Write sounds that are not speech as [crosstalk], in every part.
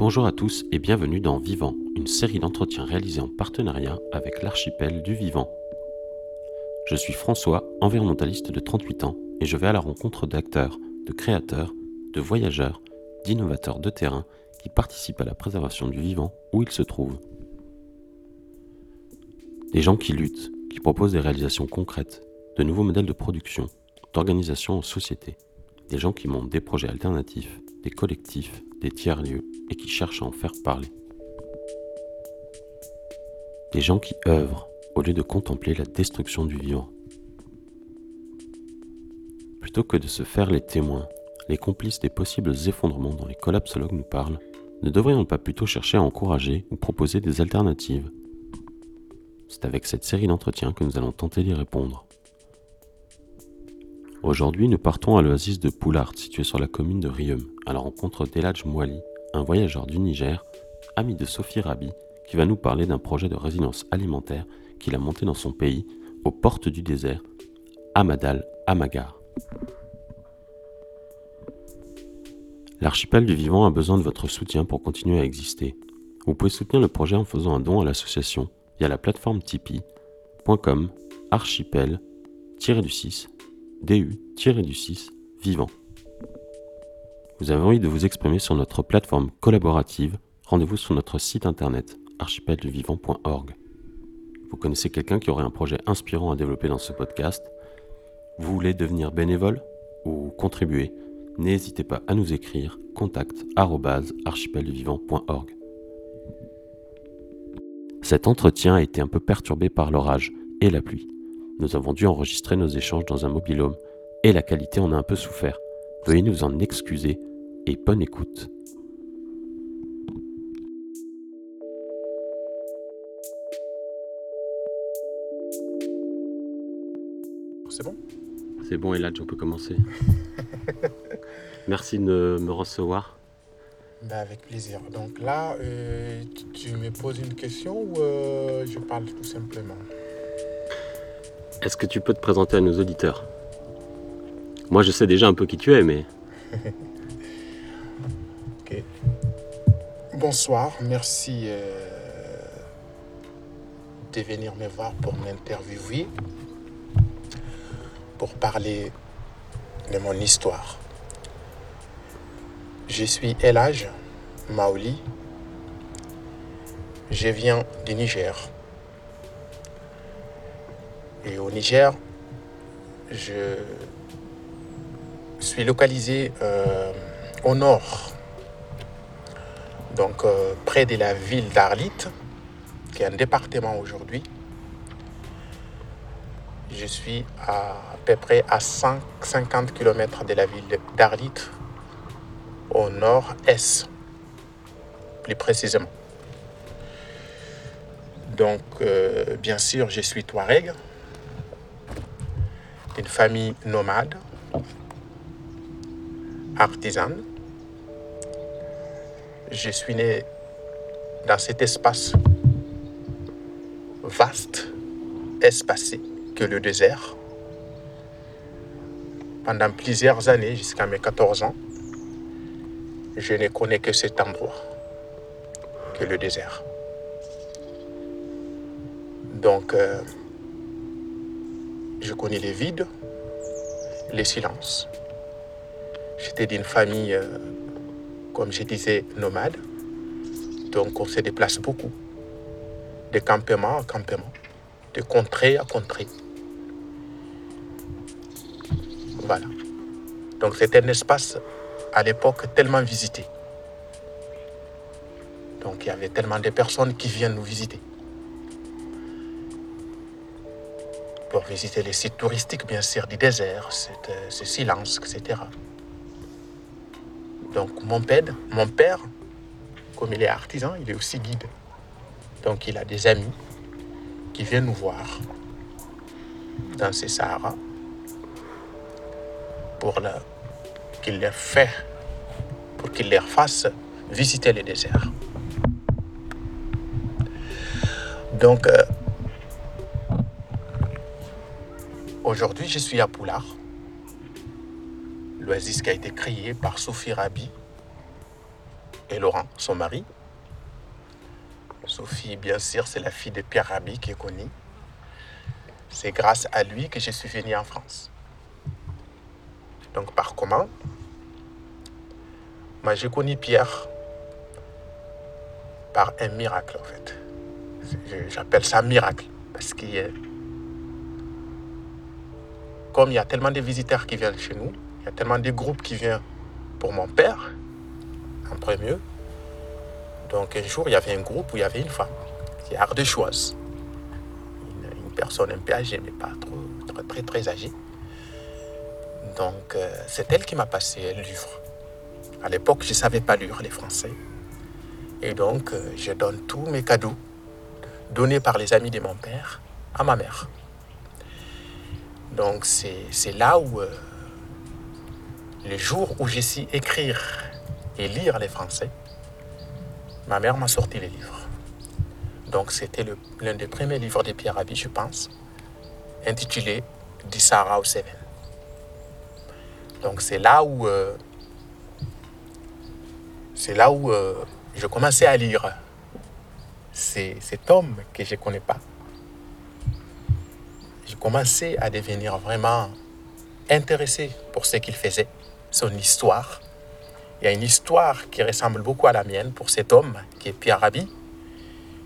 Bonjour à tous et bienvenue dans Vivant, une série d'entretiens réalisés en partenariat avec l'archipel du Vivant. Je suis François, environnementaliste de 38 ans, et je vais à la rencontre d'acteurs, de créateurs, de voyageurs, d'innovateurs de terrain qui participent à la préservation du vivant où ils se trouvent. Des gens qui luttent, qui proposent des réalisations concrètes, de nouveaux modèles de production, d'organisation en société. Des gens qui montent des projets alternatifs, des collectifs, des tiers-lieux et qui cherchent à en faire parler. Des gens qui œuvrent au lieu de contempler la destruction du vivant. Plutôt que de se faire les témoins, les complices des possibles effondrements dont les collapsologues nous parlent, ne devrions-nous pas plutôt chercher à encourager ou proposer des alternatives C'est avec cette série d'entretiens que nous allons tenter d'y répondre. Aujourd'hui, nous partons à l'oasis de Poulart, situé sur la commune de Rium, à la rencontre d'Eladj Mouali, un voyageur du Niger, ami de Sophie Rabi, qui va nous parler d'un projet de résidence alimentaire qu'il a monté dans son pays, aux portes du désert, Amadal Amagar. L'archipel du vivant a besoin de votre soutien pour continuer à exister. Vous pouvez soutenir le projet en faisant un don à l'association via la plateforme tipeee.com archipel-du-6 DU-6 vivant. Vous avez envie de vous exprimer sur notre plateforme collaborative, rendez-vous sur notre site internet archipelduvivant.org. Vous connaissez quelqu'un qui aurait un projet inspirant à développer dans ce podcast? Vous voulez devenir bénévole ou contribuer? N'hésitez pas à nous écrire contact archipelduvivant.org. Cet entretien a été un peu perturbé par l'orage et la pluie. Nous avons dû enregistrer nos échanges dans un mobilhome et la qualité en a un peu souffert. Veuillez nous en excuser et bonne écoute. C'est bon? C'est bon, Eladj, on peut commencer. [laughs] Merci de me recevoir. Ben, Avec plaisir. Donc là, euh, tu, tu me poses une question ou euh, je parle tout simplement? Est-ce que tu peux te présenter à nos auditeurs? Moi, je sais déjà un peu qui tu es, mais. [laughs] Bonsoir, merci euh, de venir me voir pour m'interviewer, pour parler de mon histoire. Je suis Elage Maoli. Je viens du Niger. Et au Niger, je suis localisé euh, au nord, donc euh, près de la ville d'Arlit, qui est un département aujourd'hui. Je suis à, peu près à 150 km de la ville d'Arlit, au nord-est, plus précisément. Donc, euh, bien sûr, je suis Touareg, d'une famille nomade, artisane. Je suis né dans cet espace vaste, espacé, que le désert. Pendant plusieurs années, jusqu'à mes 14 ans, je ne connais que cet endroit, que le désert. Donc, euh, je connais les vides, les silences. J'étais d'une famille, euh, comme je disais, nomade. Donc, on se déplace beaucoup, de campement à campement, de contrée à contrée. Voilà. Donc, c'est un espace à l'époque tellement visité. Donc, il y avait tellement de personnes qui viennent nous visiter. Pour visiter les sites touristiques, bien sûr, du désert, euh, ce silence, etc. Donc, mon père, mon père, comme il est artisan, il est aussi guide. Donc, il a des amis qui viennent nous voir dans ces Sahara pour qu'il leur pour qu'il leur fasse visiter le désert. Donc, euh, aujourd'hui, je suis à Poulard, l'oasis qui a été créée par Sophie Rabi et Laurent, son mari. Sophie, bien sûr, c'est la fille de Pierre Rabhi qui est connue. C'est grâce à lui que je suis venu en France. Donc par comment? Moi, j'ai connu Pierre par un miracle, en fait. J'appelle ça miracle parce que il y a tellement de visiteurs qui viennent chez nous, il y a tellement de groupes qui viennent pour mon père, en premier. Donc un jour, il y avait un groupe où il y avait une femme qui est ardéchoise. Une, une personne un peu âgée, mais pas trop, très, très, âgée. Donc euh, c'est elle qui m'a passé un livre. À l'époque, je ne savais pas lire les français. Et donc, euh, je donne tous mes cadeaux donnés par les amis de mon père à ma mère. Donc c'est là où, euh, le jour où j'ai su écrire et lire les français, ma mère m'a sorti les livres. Donc c'était l'un des premiers livres de Pierre Rabhi, je pense, intitulé Sarah au Seven. Donc c'est là où euh, c'est là où euh, je commençais à lire cet homme que je ne connais pas. J'ai commencé à devenir vraiment intéressé pour ce qu'il faisait, son histoire. Il y a une histoire qui ressemble beaucoup à la mienne pour cet homme qui est Pierre Rabhi,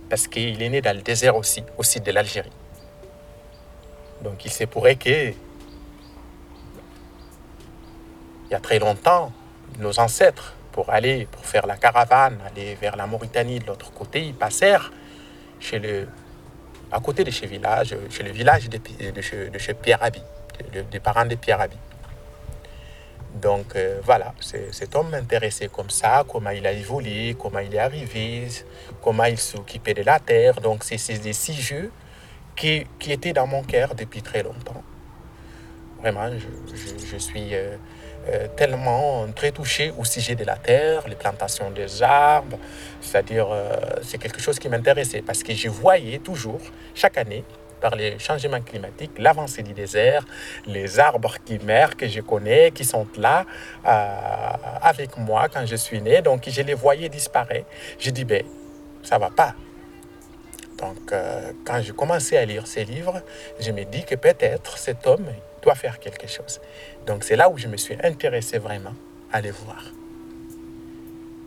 parce qu'il est né dans le désert aussi, au sud de l'Algérie. Donc il se pourrait que, il y a très longtemps, nos ancêtres, pour aller, pour faire la caravane, aller vers la Mauritanie de l'autre côté, ils passèrent chez le, à côté de chez, village, chez le village de, de, chez, Pierre Rabhi, des parents de Pierre Rabhi. Donc euh, voilà, cet homme m'intéressait comme ça, comment il a évolué, comment il est arrivé, comment il s'occupait de la terre. Donc c'est des six jeux qui, qui, étaient dans mon cœur depuis très longtemps. Vraiment, je, je, je suis euh, euh, tellement très touché au sujet de la terre, les plantations des arbres. C'est-à-dire, euh, c'est quelque chose qui m'intéressait parce que je voyais toujours, chaque année, par les changements climatiques, l'avancée du désert, les arbres qui meurent, que je connais, qui sont là euh, avec moi quand je suis né. Donc, je les voyais disparaître. Je dis, ben, ça va pas. Donc, quand je commençais à lire ces livres, je me dis que peut-être cet homme doit faire quelque chose. Donc, c'est là où je me suis intéressé vraiment à les voir.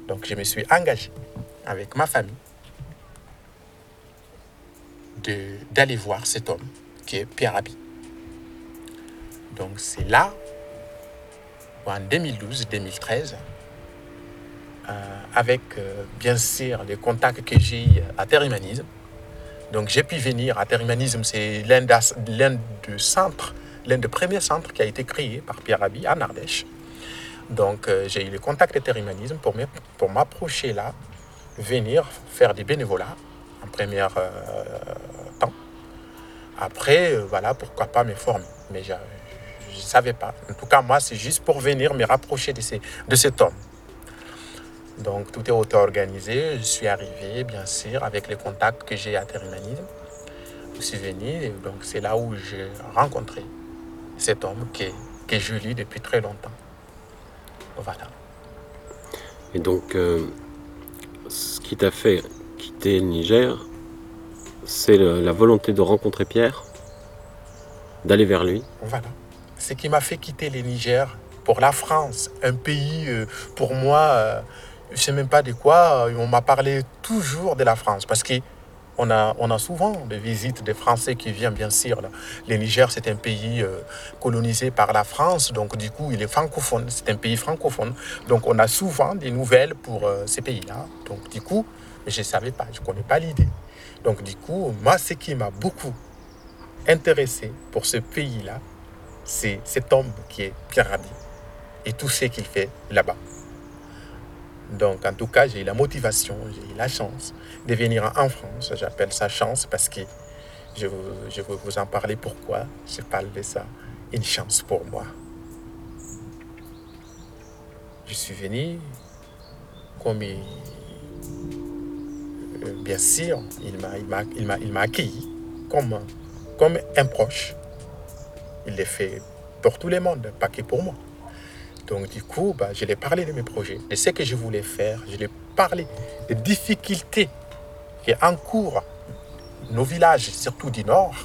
Donc, je me suis engagé avec ma famille d'aller voir cet homme qui est Pierre Rabhi. Donc c'est là, en 2012-2013, euh, avec euh, bien sûr les contacts que j'ai à Terre-Humanisme. Donc j'ai pu venir à Terre-Humanisme, c'est l'un des centres, l'un des premiers centres qui a été créé par Pierre Rabhi en Ardèche. Donc euh, j'ai eu le contact de Terre-Humanisme pour, pour m'approcher là, venir faire des bénévolats en premier temps. Après, euh, voilà, pourquoi pas me former. Mais je ne savais pas. En tout cas, moi, c'est juste pour venir me rapprocher de, ces, de cet homme. Donc, tout est auto-organisé. Je suis arrivé, bien sûr, avec les contacts que j'ai à Terhumanisme. Je suis venu, donc c'est là où j'ai rencontré cet homme que, que je lis depuis très longtemps. Voilà. Et donc, euh, ce qui t'a fait quitter le Niger, c'est la volonté de rencontrer Pierre, d'aller vers lui. Voilà. Ce qui m'a fait quitter le Niger pour la France, un pays, euh, pour moi, euh, je ne sais même pas de quoi, on m'a parlé toujours de la France, parce que on a, souvent des visites des Français qui viennent, bien sûr. Le Niger, c'est un pays colonisé par la France, donc du coup, il est francophone, c'est un pays francophone. Donc on a souvent des nouvelles pour ces pays-là. Donc du coup, je ne savais pas, je ne connais pas l'idée. Donc du coup, moi, ce qui m'a beaucoup intéressé pour ce pays-là, c'est cet homme qui est Pierre Rabhi et tout ce qu'il fait là-bas. Donc en tout cas, j'ai eu la motivation, j'ai eu la chance de venir en France. J'appelle ça chance parce que je, veux vous en parler pourquoi je parle de ça? Une chance pour moi. Je suis venu comme euh, bien sûr, il m'a accueilli comme, comme un proche. Il l'a fait pour tout le monde, pas que pour moi. Donc du coup, bah, je lui ai parlé de mes projets, de ce que je voulais faire. Je lui ai parlé des difficultés qui encourent nos villages, surtout du Nord.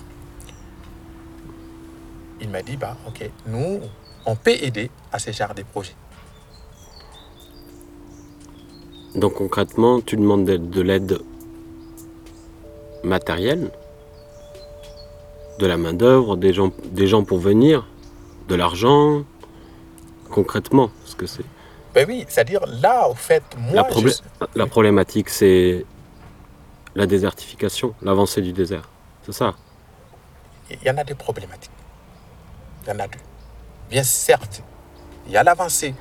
Il m'a dit, bah, ok, nous, on peut aider à ce genre de projets. Donc concrètement, tu demandes de, de l'aide matérielle, de la main-d'œuvre, des gens pour venir, de l'argent, concrètement, ce que c'est. Ben oui, c'est-à-dire là, au fait, moi, La, je- la problématique, c'est la désertification, l'avancée du désert. C'est ça. il y en a des problématiques. Il y en a deux. Bien certes, il y a l'avancée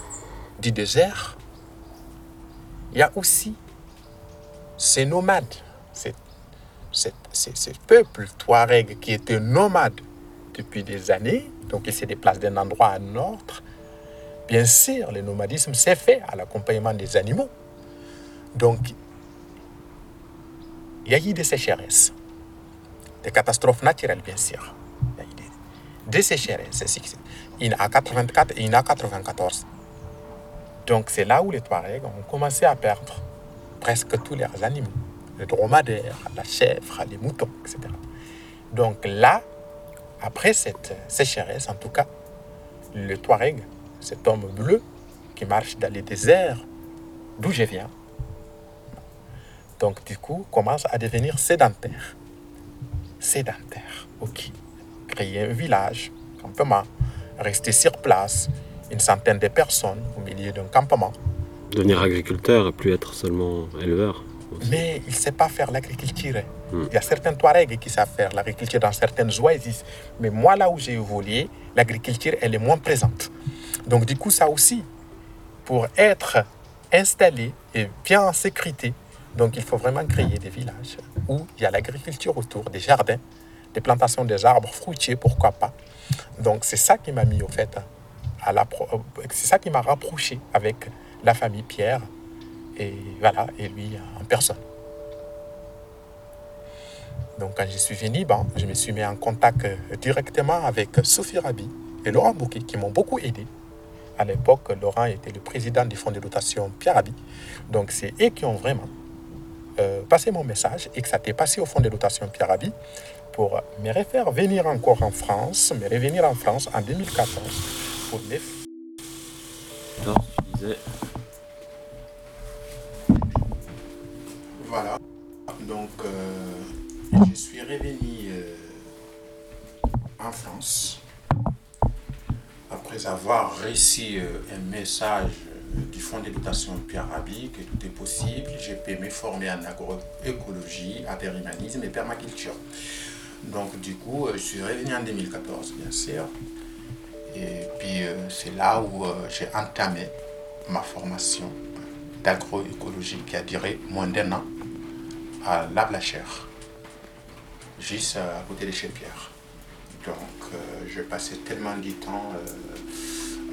du désert. Il y a aussi ces nomades, ces, ces- ces- ces peuples Touareg qui étaient nomades depuis des années, donc ils se déplacent d'un endroit à un autre. Bien sûr, le nomadisme s'est fait à l'accompagnement des animaux. Donc, il y a eu des sécheresses des catastrophes naturelles, bien sûr. Il y a eu des, des sécheresses. en a 84 et en a 94. Donc c'est là où les Touaregs ont commencé à perdre presque tous leurs animaux. Le dromadaire, la chèvre, les moutons, etc. Donc là, après cette sécheresse, en tout cas, le Touareg, cet homme bleu qui marche dans les déserts d'où je viens, donc du coup, commence à devenir sédentaire sédentaire. Ok. Créer un village, campement, rester sur place, une centaine de personnes au milieu d'un campement. Devenir agriculteur et plus être seulement éleveur. aussi. Mais il ne sait pas faire l'agriculture. Hmm. Il y a certains Touaregs qui savent faire l'agriculture dans certaines oasis. Mais moi, là où j'ai évolué, l'agriculture, elle est moins présente. Donc, du coup, ça aussi, pour être installé et bien en sécurité, donc il faut vraiment créer des villages où il y a l'agriculture autour, des jardins, des plantations des arbres fruitiers, pourquoi pas. Donc, c'est ça qui m'a mis, au fait, à euh, c'est ça qui m'a rapproché avec la famille Pierre et voilà, et lui en personne. Donc quand je suis venu, bon, je me suis mis en contact euh, directement avec Sophie Rabi et Laurent Bouquet qui m'ont beaucoup aidé. À l'époque, Laurent était le président du fonds de dotation Pierre Rabi. Donc c'est eux qui ont vraiment euh, passé mon message et que ça t'est passé au fonds de dotation Pierre Rabi pour me refaire venir encore en France, me revenir en France en 2014 pour me Alors, tu disais. Voilà. Donc, euh, je suis revenu en France après avoir reçu euh, un message euh, du Fonds d'éducation Pierre Rabhi que tout est possible. Je peux me former en agroécologie, agrimanisme et permaculture. Donc, du coup, euh, je suis revenu en 2014, bien sûr. Et puis, c'est là où j'ai entamé ma formation d'agroécologie qui a duré moins d'un an à La Blachère, juste euh, à côté de chez Pierre. Donc, euh, je passais tellement de temps.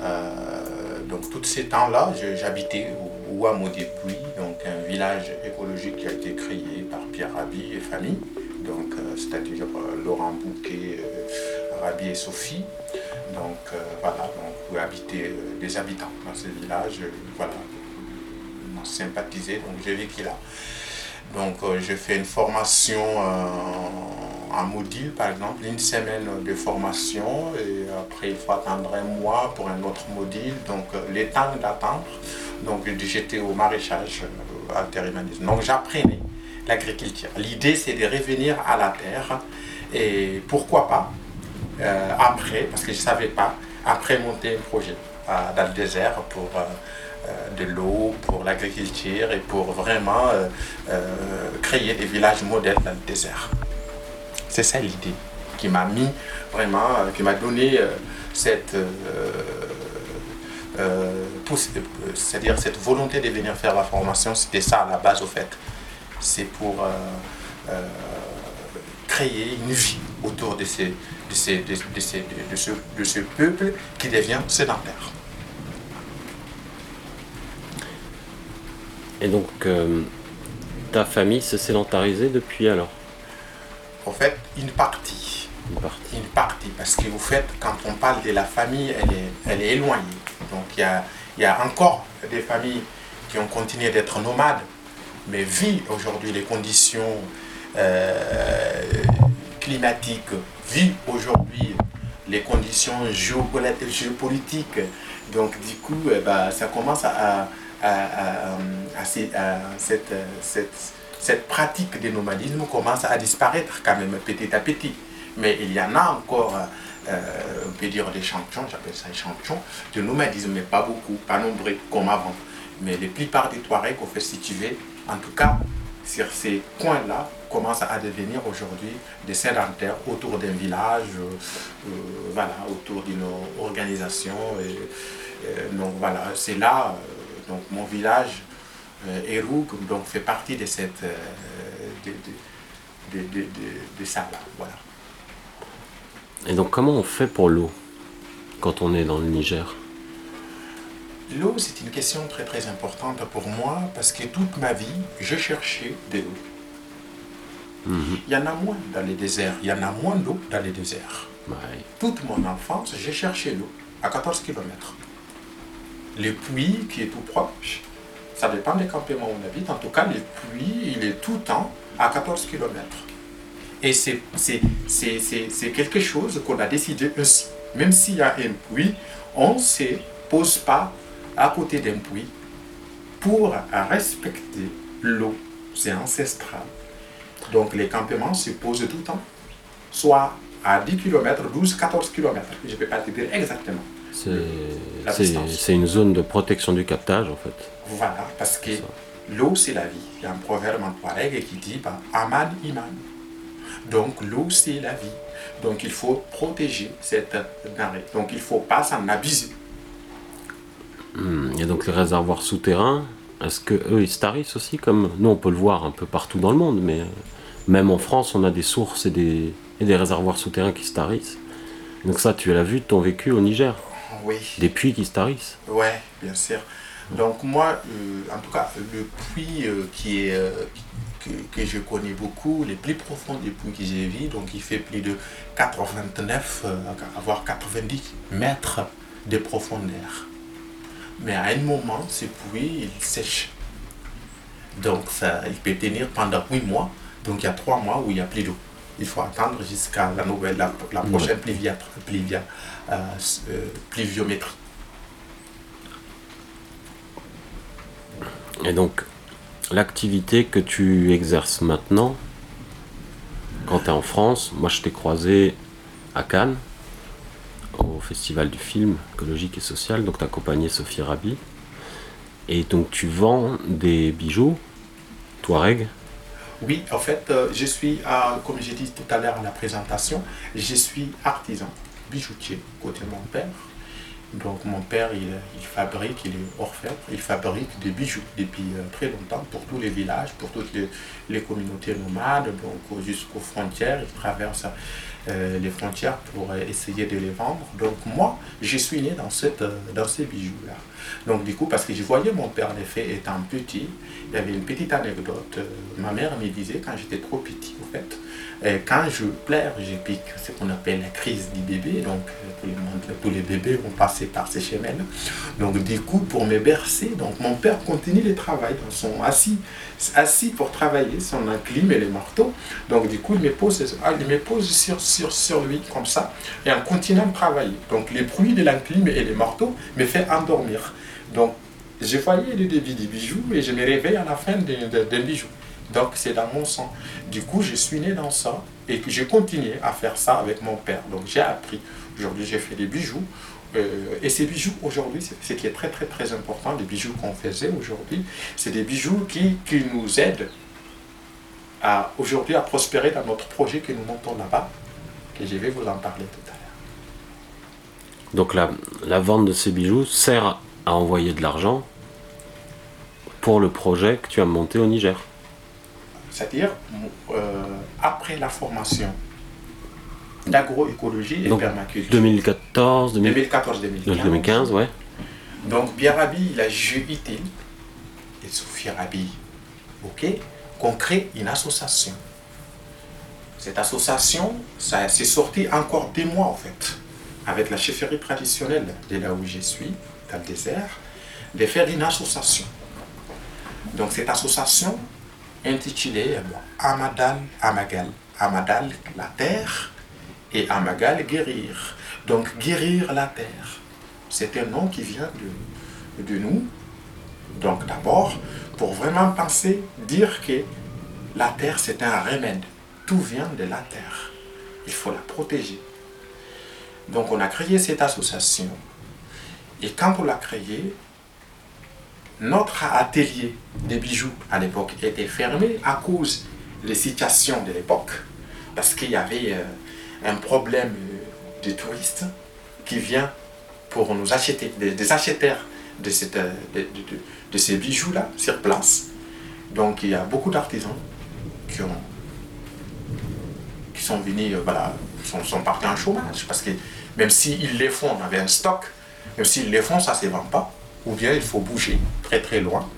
euh, donc, tous ces temps-là, j'habitais au Ouamo des Puits, donc un village écologique qui a été créé par Pierre Rabi et famille, donc c'est-à-dire Laurent Bouquet, Rabi et Sophie. Donc, voilà, donc vous habitez des habitants dans ce village, euh, voilà, on a sympathisé, donc j'ai vécu là. Donc, euh, je fais une formation euh, en module, par exemple, une semaine de formation, et après, il faut attendre un mois pour un autre module. Donc, euh, le temps d'attendre, donc j'étais au maraîchage, euh, altérimanisme. Donc, j'apprenais l'agriculture. L'idée, c'est de revenir à la terre, et pourquoi pas, après, parce que je ne savais pas, après monter un projet dans le désert pour de l'eau, pour l'agriculture et pour vraiment euh, euh, créer des villages modèles dans le désert. C'est ça l'idée qui m'a mis vraiment, euh, qui m'a donné euh, cette, euh, euh, euh, c'est-à-dire cette volonté de venir faire la formation. C'était ça à la base au fait. C'est pour euh, euh, créer une vie autour de, de, de, de ce peuple qui devient sédentaire. Et donc, euh, ta famille s'est sédentarisée depuis alors En fait, une partie. Une partie. Une partie. Parce que vous faites, quand on parle de la famille, elle est, elle est éloignée. Donc il y a, y a encore des familles qui ont continué d'être nomades, mais vu aujourd'hui les conditions euh, climatiques, vu aujourd'hui les conditions géopolitiques, donc du coup, eh ben, ça commence à, cette, cette, cette pratique du nomadisme commence à disparaître quand même petit à petit. Mais il y en a encore euh, on peut dire des champions, j'appelle ça des champions, de nomadisme, mais pas beaucoup, pas nombreux comme avant. Mais la plupart des Touaregs ont fait situer, en tout cas sur ces coins-là, commencent à devenir aujourd'hui des sédentaires autour d'un village, euh, euh, voilà, autour d'une organisation. Donc voilà, c'est là, donc mon village, Eroug, donc fait partie de cette, de, de, de, de ça là, voilà. Et donc comment on fait pour l'eau quand on est dans le Niger? L'eau, c'est une question très très importante pour moi parce que toute ma vie, je cherchais de l'eau. Mhm. Il y en a moins dans les déserts, il y en a moins d'eau dans les déserts. Toute mon enfance, j'ai cherché l'eau à 14 km. Le puits qui est tout proche, ça dépend des campements où on habite, en tout cas le puits, il est tout le temps à 14 km. Et c'est quelque chose qu'on a décidé ainsi. Même s'il y a un puits, on ne se pose pas à côté d'un puits pour respecter l'eau. C'est ancestral. Donc les campements se posent tout le temps, soit à 10 km, 12, 14 km. Je ne peux pas te dire exactement. C'est une zone de protection du captage en fait. Voilà, parce que l'eau c'est la vie. Il y a un proverbe en Touareg qui dit bah, Aman Iman. Donc l'eau, c'est la vie. Donc il faut protéger cette denrée. Donc il ne faut pas s'en abuser. Il y a donc les réservoirs souterrains. Est-ce que eux ils se tarissent aussi comme nous on peut le voir un peu partout dans le monde, mais euh, même en France on a des sources et des, des réservoirs souterrains qui se tarissent. Donc ça tu l'as vu de ton vécu au Niger Oui. Des puits qui se tarissent Oui, bien sûr. Donc moi, euh, en tout cas, le puits euh, qui est, que, je connais beaucoup, les plus profonds des puits que j'ai vus. Donc il fait plus de 89, euh, voire 90 mètres de profondeur. Mais à un moment, ce puits, il sèche. Donc ça, il peut tenir pendant 8 mois. Donc il y a 3 mois où il n'y a plus d'eau. Il faut attendre jusqu'à la nouvelle, la, prochaine pluvia, euh, euh, pluviométrie. Et donc, l'activité que tu exerces maintenant, quand tu es en France, moi je t'ai croisé à Cannes, au Festival du film écologique et social, donc tu as accompagné Sophie Rabi. Et donc tu vends des bijoux, Touareg Oui, en fait, euh, je suis, comme j'ai dit tout à l'heure à la présentation, je suis artisan, bijoutier, côté mon père. Donc mon père, il, fabrique, il est orfèvre, il fabrique des bijoux depuis euh, très longtemps pour tous les villages, pour toutes les, communautés nomades, donc jusqu'aux frontières. Il traverse euh, les frontières pour euh, essayer de les vendre. Donc moi, je suis né dans, cette, dans ces bijoux-là. Donc du coup, parce que je voyais mon père, en effet, étant petit, il y avait une petite anecdote. ma mère me disait, quand j'étais trop petit, en fait, quand je pleure, je pique ce qu'on appelle la crise du bébé. Donc, tous les bébés vont passer par ces chemins-là. Donc, du coup, pour me bercer, donc mon père continue le travail. dans son assis, assis pour travailler, son enclume et les marteaux. Donc, du coup, il me pose, ah, il me pose sur, sur, sur lui comme ça, et en continuant de travailler. Donc, les bruits de l'enclume et les marteaux me fait endormir. Donc, je voyais le début du bijou et je me réveille à la fin d'un bijou. Donc c'est dans mon sang. Du coup, je suis né dans ça et j'ai continué à faire ça avec mon père. Donc j'ai appris. Aujourd'hui, j'ai fait des bijoux. Euh, et ces bijoux, aujourd'hui, ce qui est très très très important, les bijoux qu'on faisait aujourd'hui, c'est des bijoux qui, qui nous aident à aujourd'hui à prospérer dans notre projet que nous montons là-bas, et je vais vous en parler tout à l'heure. Donc la, la vente de ces bijoux sert à envoyer de l'argent pour le projet que tu as monté au Niger c'est-à-dire euh, après la formation d'agroécologie et permaculture. 2014, 2014, 2015. 2015, ouais. Donc Biarabi, il a utile, et Sophie Rabi, ok, qu'on crée une association. Cette association, ça c'est sorti encore des mois en fait. avec la chefferie traditionnelle de là où je suis, dans le désert, de faire une association. Donc cette association intitulée Amadal Amagal. Amadal, la terre, et Amagal, guérir. Donc guérir la terre. C'est un nom qui vient de, de nous. Donc d'abord, pour vraiment penser, dire que la terre, c'est un remède. Tout vient de la terre. Il faut la protéger. Donc on a créé cette association. Et quand on l'a créée, notre atelier de bijoux à l'époque était fermé à cause des situations de l'époque. Parce qu'il y avait euh, un problème de touristes qui vient pour nous acheter, des, acheteurs euh, de, ces bijoux-là sur place. Donc il y a beaucoup d'artisans qui, ont, qui sont venus, euh, voilà, sont, sont partis en chômage. Parce que même s'ils les font, on avait un stock, même s'ils les font, ça ne se vend pas. Ou bien il faut bouger très très loin.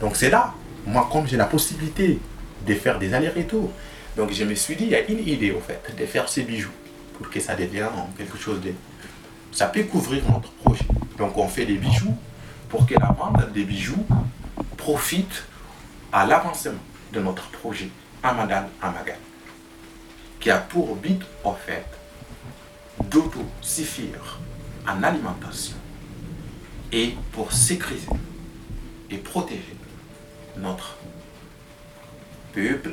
Donc c'est là, moi comme j'ai la possibilité de faire des allers-retours, donc je me suis dit, il y a une idée au fait, de faire ces bijoux pour que ça devienne quelque chose de... Ça peut couvrir notre projet. Donc on fait des bijoux pour que la vente des bijoux profite à l'avancement de notre projet Amadal Amagal, qui a pour but en fait d'auto-suffire en alimentation et pour sécuriser et protéger notre peuple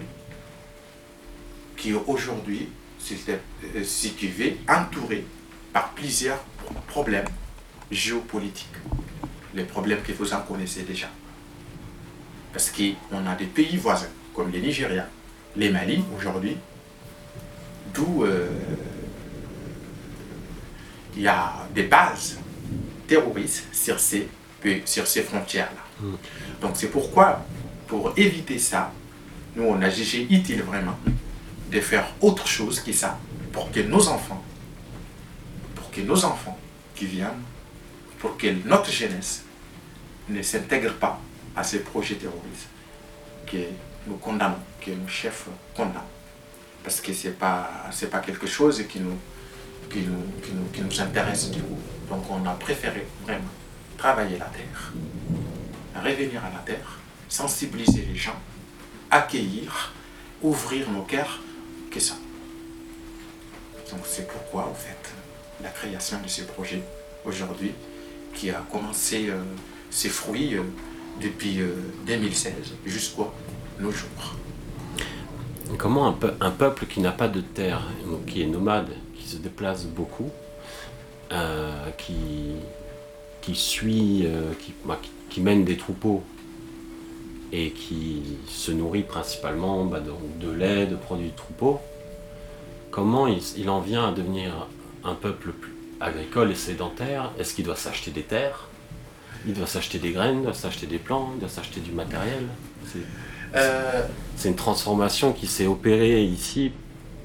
qui aujourd'hui, euh, si tu veux, entouré par plusieurs problèmes géopolitiques. Les problèmes que vous en connaissez déjà. Parce qu'on a des pays voisins, comme le Nigeria, les Mali aujourd'hui, d'où euh, il y a des bases terroristes sur ces, sur ces frontières-là. Mm. Donc c'est pourquoi, pour éviter ça, nous on a jugé utile vraiment de faire autre chose que ça pour que nos enfants, pour que nos enfants qui viennent, pour que notre jeunesse ne s'intègre pas à ces projets terroristes que nous condamnons, que nos chefs condamnent. Parce que ce n'est pas, pas quelque chose qui nous, qui, nous, qui, nous, qui nous intéresse du coup. Donc on a préféré vraiment travailler la terre, revenir à la terre, sensibiliser les gens, accueillir, ouvrir nos cœurs que ça. Donc c'est pourquoi, en fait, la création de ce projet aujourd'hui, qui a commencé euh, ses fruits euh, depuis 2016 euh, jusqu'à nos jours. Comment un, un peuple qui n'a pas de terre, qui est nomade, se déplace beaucoup, qui, qui suit, bah, qui, qui, mène des troupeaux et qui se nourrit principalement bah, de, lait, de produits de troupeau, comment il, en vient à devenir un peuple plus agricole et sédentaire? Est-ce qu'il doit s'acheter des terres? Il doit s'acheter des graines, il doit s'acheter des plants, il doit s'acheter du matériel. Euh, C'est une transformation qui s'est opérée ici,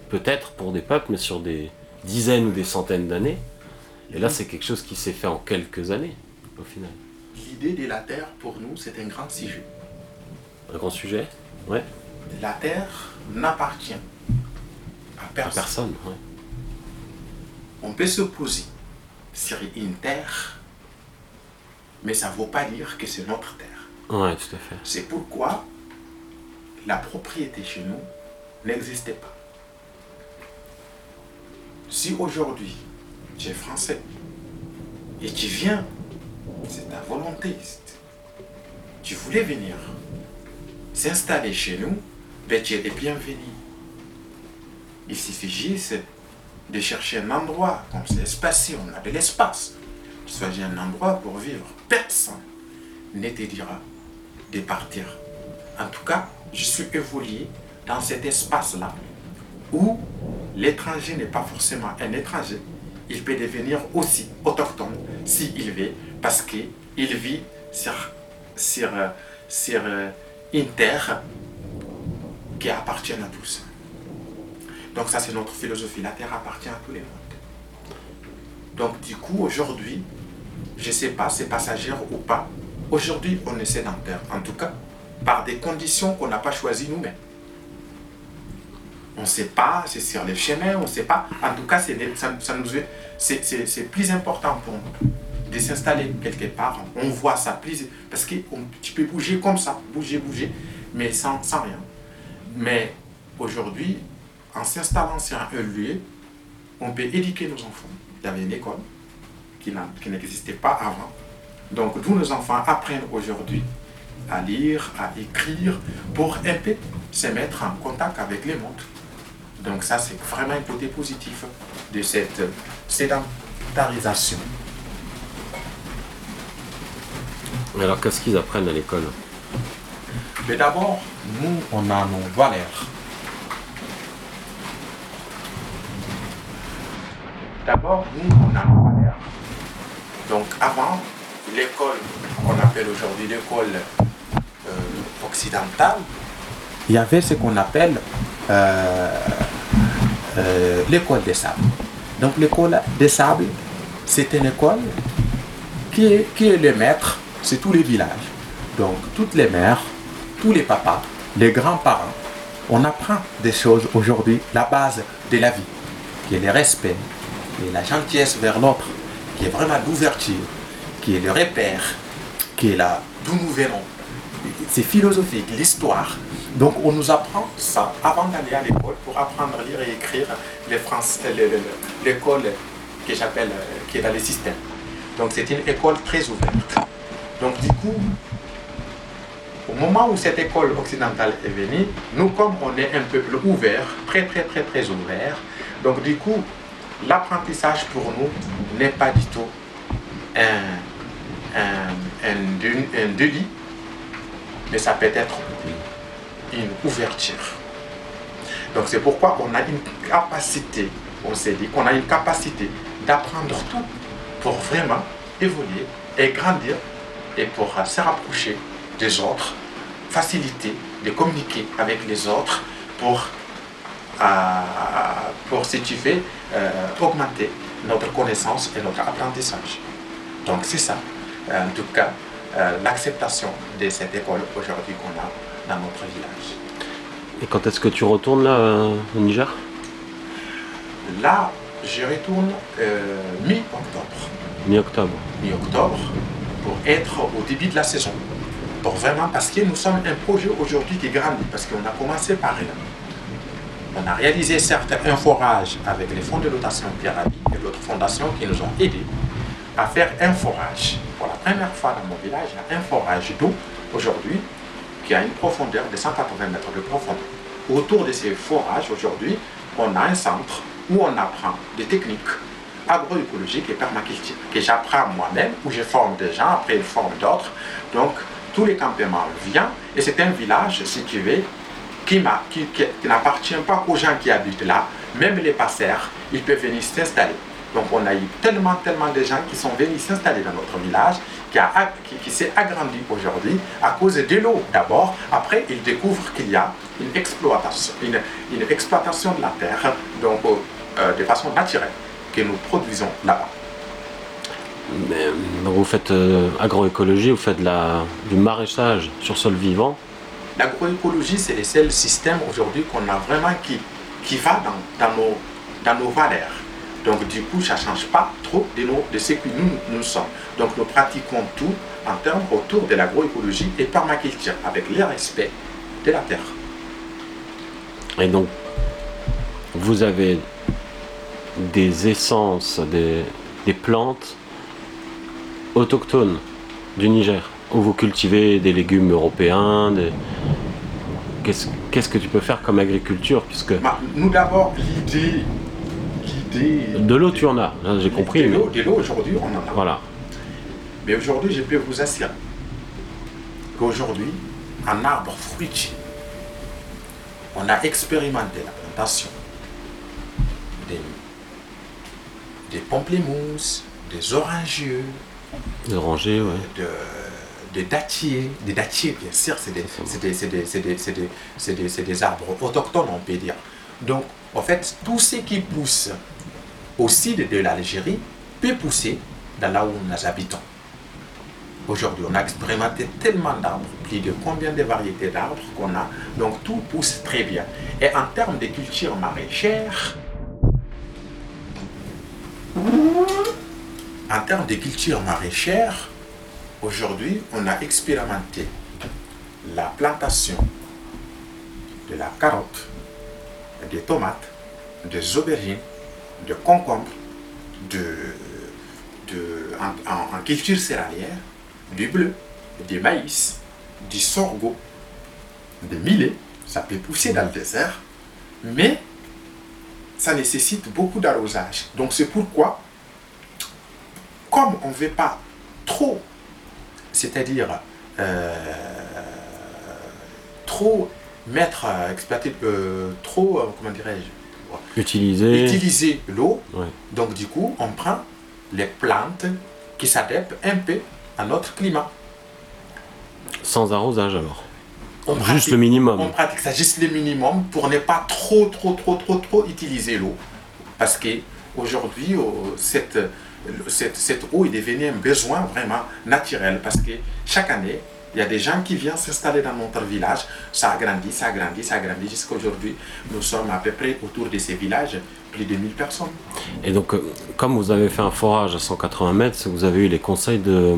peut-être pour des peuples, mais sur des dizaines ou des centaines d'années. Et là, c'est quelque chose qui s'est fait en quelques années, au final. L'idée de la terre, pour nous, c'est un grand sujet. Un grand sujet Ouais. La terre n'appartient à personne. personne On peut se poser sur une terre, mais ça ne veut pas dire que c'est notre terre. Ouais, tout à fait. C'est pourquoi la propriété chez nous n'existait pas. Si aujourd'hui tu es français et tu viens, c'est ta volonté, tu voulais venir, s'installer chez nous, ben, tu es bienvenu. Il suffit juste de chercher un endroit, comme c'est espacé, on a de l'espace. Choisis un endroit pour vivre. Personne ne te dira de partir. En tout cas, je suis évolué dans cet espace-là où l'étranger n'est pas forcément un étranger. Il peut devenir aussi autochtone s'il veut, parce qu'il vit sur, sur, sur une terre qui appartient à tous. Donc ça, c'est notre philosophie. La terre appartient à tous les mondes. Donc du coup, aujourd'hui, je ne sais pas, c'est passager ou pas. Aujourd'hui, on est sédentaire. En tout cas, par des conditions qu'on n'a pas choisies nous-mêmes. On ne sait pas, c'est sur les chemins, on ne sait pas. En tout cas, c'est, ça, ça c'est, plus important pour nous de s'installer quelque part. On voit ça, plus, parce que tu peux bouger comme ça, bouger, bouger, mais sans, rien. Mais aujourd'hui, en s'installant sur un lieu, on peut éduquer nos enfants. Il y avait une école qui, n'existait pas avant. Donc, tous nos enfants apprennent aujourd'hui à lire, à écrire, pour un peu se mettre en contact avec le monde. Donc ça, c'est vraiment un côté positif de cette sédentarisation. Alors, qu'est-ce qu'ils apprennent à l'école? Mais d'abord, nous, on a nos valeurs. D'abord, nous, on a nos valeurs. Donc, avant, l'école qu'on appelle aujourd'hui l'école euh, occidentale, il y avait ce qu'on appelle euh, euh, l'école des sables. Donc l'école des sables, c'est une école qui est, le maître, c'est tous les villages. Donc toutes les mères, tous les papas, les grands-parents, on apprend des choses aujourd'hui, la base de la vie, qui est le respect, qui est la gentillesse vers l'autre, qui est vraiment l'ouverture, qui est le repère, qui est là d'où nous venons. C'est philosophique, l'histoire. Donc on nous apprend ça avant d'aller à l'école pour apprendre à lire et écrire français, l'école que j'appelle, qui est dans les systèmes. Donc c'est une école très ouverte. Donc du coup, au moment où cette école occidentale est venue, nous comme on est un peuple ouvert, très très très très ouvert, donc du coup, l'apprentissage pour nous n'est pas du tout un délit, mais ça peut être une ouverture. Donc c'est pourquoi on a une capacité, on s'est dit qu'on a une capacité d'apprendre tout pour vraiment évoluer et grandir et pour se rapprocher des autres, faciliter de communiquer avec les autres pour, euh, pour si tu veux, euh, augmenter notre connaissance et notre apprentissage. Donc c'est ça, en tout cas, euh, l'acceptation de cette école aujourd'hui qu'on a dans notre village. Et quand est-ce que tu retournes là euh, au Niger? Là, je retourne euh, mi-octobre. Mi-octobre. Mi-octobre pour être au début de la saison. Pour vraiment, parce que nous sommes un projet aujourd'hui qui grandit, parce qu'on a commencé par là. On a réalisé certes un forage avec les fonds de dotation Pierre et d'autres fondations qui nous ont aidés à faire un forage. Pour la première fois dans mon village, il y a un forage d'eau aujourd'hui qui a une profondeur de 180 mètres de profondeur. Autour de ces forages, aujourd'hui, on a un centre où on apprend des techniques agroécologiques et permaculture que j'apprends moi-même, où je forme des gens, après ils forment d'autres. Donc, tous les campements viennent et c'est un village situé qui, qui, qui n'appartient pas aux gens qui habitent là, même les passeurs, ils peuvent venir s'installer. Donc on a eu tellement, tellement de gens qui sont venus s'installer dans notre village, qui, a, qui, s'est agrandi aujourd'hui à cause de l'eau d'abord. Après, ils découvrent qu'il y a une exploitation, une, une exploitation de la terre, donc euh, de façon naturelle, que nous produisons là-bas. Mais, vous faites euh, agroécologie, vous faites de la, du maraîchage sur sol vivant L'agroécologie, c'est le seul système aujourd'hui qu'on a vraiment qui, qui va dans, dans, nos, dans nos valeurs. Donc du coup, ça ne change pas trop de, nos, de ce que nous, nous sommes. Donc nous pratiquons tout en termes autour de l'agroécologie et permaculture, avec le respect de la terre. Et donc, vous avez des essences, des, des plantes autochtones du Niger, où vous cultivez des légumes européens, des... Qu'est-ce que tu peux faire comme agriculture puisque... Bah, nous d'abord, l'idée de l'eau, tu en as, hein, j'ai compris. De l'eau, aujourd'hui, on en a. Voilà. Mais aujourd'hui, je peux vous assurer qu'aujourd'hui, un arbre fruitier, on a expérimenté la plantation des, des pamplemousses, des orangiers, des orangers, ouais. de, des dattiers, des dattiers bien sûr, c'est des, des, des, arbres autochtones, on peut dire. Donc, en fait, tout ce qui pousse au sud de l'Algérie peut pousser dans là où nous habitons. Aujourd'hui, on a expérimenté tellement d'arbres, plus de combien de variétés d'arbres qu'on a. Donc tout pousse très bien. Et en termes de culture maraîchère, en termes de culture maraîchère, aujourd'hui, on a expérimenté la plantation de la carotte, des tomates, des aubergines, de concombres, de, de, en, culture céréalière, du bleu, du maïs, du sorgho, du millet. Ça peut pousser dans le désert, mais ça nécessite beaucoup d'arrosage. Donc c'est pourquoi, comme on ne veut pas trop, c'est-à-dire euh, trop mettre, euh, exploiter, euh, trop, comment dirais-je, Utiliser. utiliser l'eau, Ouais. donc du coup on prend les plantes qui s'adaptent un peu à notre climat. Sans arrosage alors. On Juste pratique- le minimum. On pratique ça juste le minimum pour ne pas trop, trop, trop, trop, trop utiliser l'eau. Parce que aujourd'hui, euh, cette, cette, cette eau est devenue un besoin vraiment naturel. Parce que chaque année, il y a des gens qui viennent s'installer dans notre village. Ça a grandi, ça a grandi, ça a grandi. Jusqu'à aujourd'hui, nous sommes à peu près autour de ces villages, plus de 1000 personnes. Et donc, euh, comme vous avez fait un forage à 180 mètres, vous avez eu les conseils de,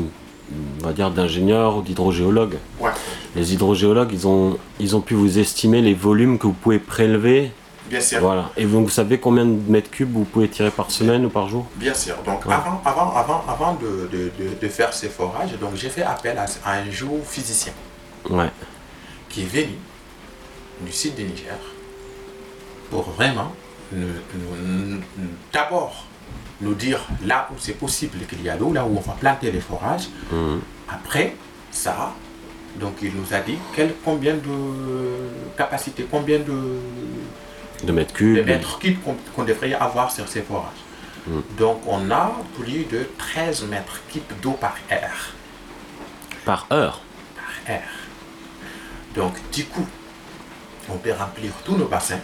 on va dire, d'ingénieurs ou d'hydrogéologues. Ouais, Les hydrogéologues, ils ont, ils ont pu vous estimer les volumes que vous pouvez prélever. Bien sûr. Voilà. Et donc, vous savez combien de mètres cubes vous pouvez tirer par semaine ou par jour? Bien sûr. Donc, Ouais. avant, avant, avant, avant de, de, de, de faire ces forages, donc j'ai fait appel à, à un géophysicien. Ouais. qui est venu du sud du Niger pour vraiment d'abord nous dire là où c'est possible qu'il y a l'eau, là où on va planter les forages. Mhm. Après ça, donc il nous a dit combien de capacité, combien de, De mètres de cubes. mètres cubes qu'on devrait avoir sur ces forages. Mhm. Donc on a plus de 13 mètres cubes d'eau par heure. Par heure. par air. Donc, du coup, on peut remplir tous nos bassins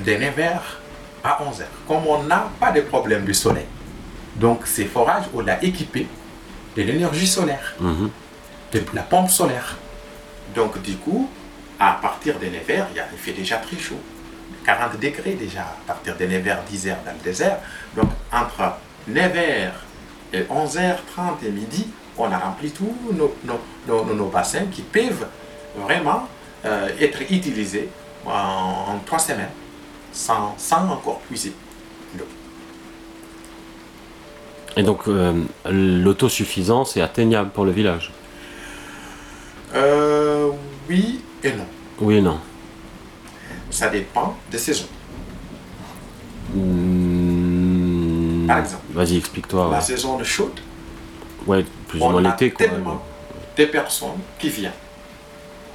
de 9h à 11h. Comme on n'a pas de problème de soleil. Donc, ces forages, on l'a équipé de l'énergie solaire, Mhm. de la pompe solaire. Donc, du coup, à partir de 9h, il, y a- il fait déjà très chaud. 40 degrés déjà à partir de 9h, 10h dans le désert. Donc, entre 9h et 11h30 et midi, on a rempli tous nos, nos- nos- nos- nos bassins qui peuvent vraiment euh, être utilisés en, en trois semaines sans, sans encore puiser l'eau. Et donc, euh, l'autosuffisance est atteignable pour le village? Euh, oui et non. Oui et non. Ça dépend des saisons. Hmm. Par exemple. Vas-y, explique-toi. La Ouais. saison chaude, Ouais, plus ou moins a l'été, quoi. tellement de personnes qui viennent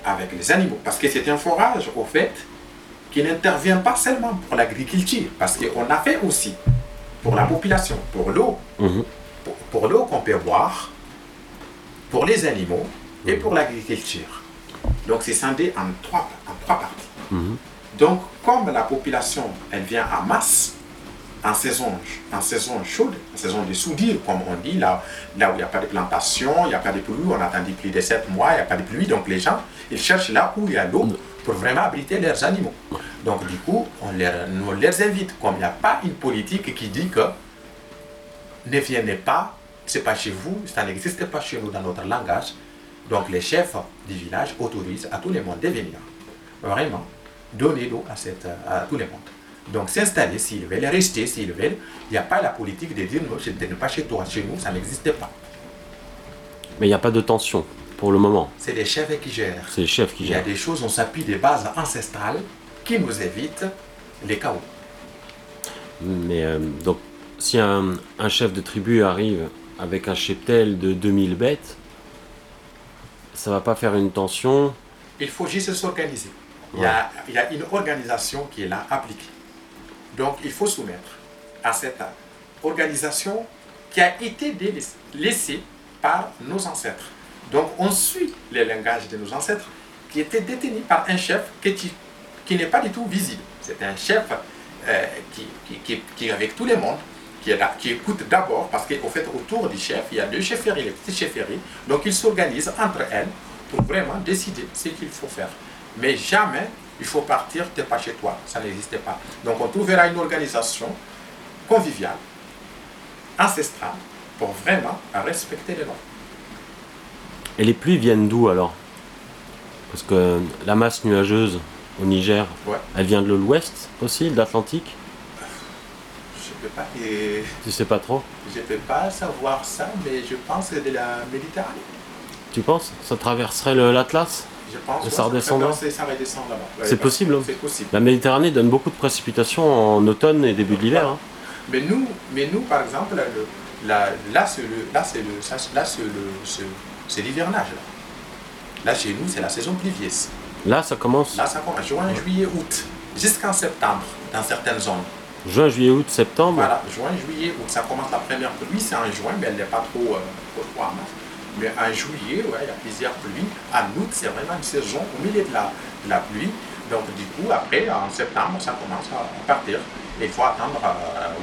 avec les animaux. Parce que c'est un forage, au fait, qui n'intervient pas seulement pour l'agriculture, parce qu'on a fait aussi pour la population, pour l'eau, Mhm. pour, pour l'eau qu'on peut boire, pour les animaux et pour l'agriculture. Donc c'est scindé en trois, en trois parties. Mhm. Donc comme la population, elle vient en masse, en saison, en saison chaude, en saison de soudure, comme on dit, là, là où il n'y a pas de plantation, il n'y a pas de pluie, on a attendu plus de 7 mois, il n'y a pas de pluie, donc les gens, ils cherchent là où il y a l'eau pour vraiment abriter leurs animaux. Donc du coup, on les, on les invite, comme il n'y a pas une politique qui dit que ne venez pas, c'est pas chez vous, ça n'existe pas chez nous dans notre langage. Donc les chefs du village autorisent à tout le monde de venir. Vraiment, donner l'eau à, cette, à tout le monde. Donc s'installer s'ils veulent, rester s'ils veulent. Il n'y a pas la politique de dire non, ce n'est pas chez toi, chez nous, ça n'existe pas. Mais il n'y a pas de tension pour le moment. C'est les chefs qui gèrent. C'est les chefs qui Il y a gèrent. des choses, on s'appuie des bases ancestrales qui nous évitent les chaos. Mais euh, donc, si un, un chef de tribu arrive avec un cheptel de 2000 bêtes, ça va pas faire une tension. Il faut juste s'organiser. Il, y a, il y a une organisation qui est là appliquée. Donc il faut soumettre à cette organisation qui a été laissée par nos ancêtres. Donc on suit les langages de nos ancêtres qui étaient détenus par un chef qui, qui- n'est pas du tout visible. C'est un chef euh, qui, qui, qui- est avec tout le monde, qui écoute d'abord, parce qu'au fait, autour du chef, il y a deux chefferies, les petites chefferies. Donc, ils s'organisent entre elles pour vraiment décider ce qu'il faut faire. Mais jamais il faut partir, tu n'es pas chez toi. Ça n'existait pas. Donc, on trouvera une organisation conviviale, ancestrale, pour vraiment respecter les normes. Et les pluies viennent d'où alors? Parce que la masse nuageuse au Niger, Ouais. elle vient de l'ouest aussi, de l'Atlantique? Je ne peux pas, et Tu sais pas trop? je peux pas savoir ça, mais je pense que de la Méditerranée. Tu penses? Ça traverserait l'Atlas? Je pense Et ça redescend là Ça ça redescend là-bas. C'est possible, hein. C'est possible. La Méditerranée donne beaucoup de précipitations en automne et début de l'hiver. hein. Mais nous, mais nous, par exemple, là, le- là, là, c'est le, là, c'est le, ça, là, c'est le, c'est- c'est l'hivernage. Là. chez nous, c'est la saison pluvieuse. Là, ça commence Là, ça commence juin, juillet, août, jusqu'en septembre, dans certaines zones. juin, juillet, août, septembre. Voilà, juin, juillet, août, ça commence la première pluie, c'est en juin, mais elle n'est pas trop, euh, trop, masse. Mais en juillet, ouais, il y a plusieurs pluies. En août, c'est vraiment une saison au milieu de la, de la pluie. Donc, du coup, après, en septembre, ça commence à partir. Et il faut attendre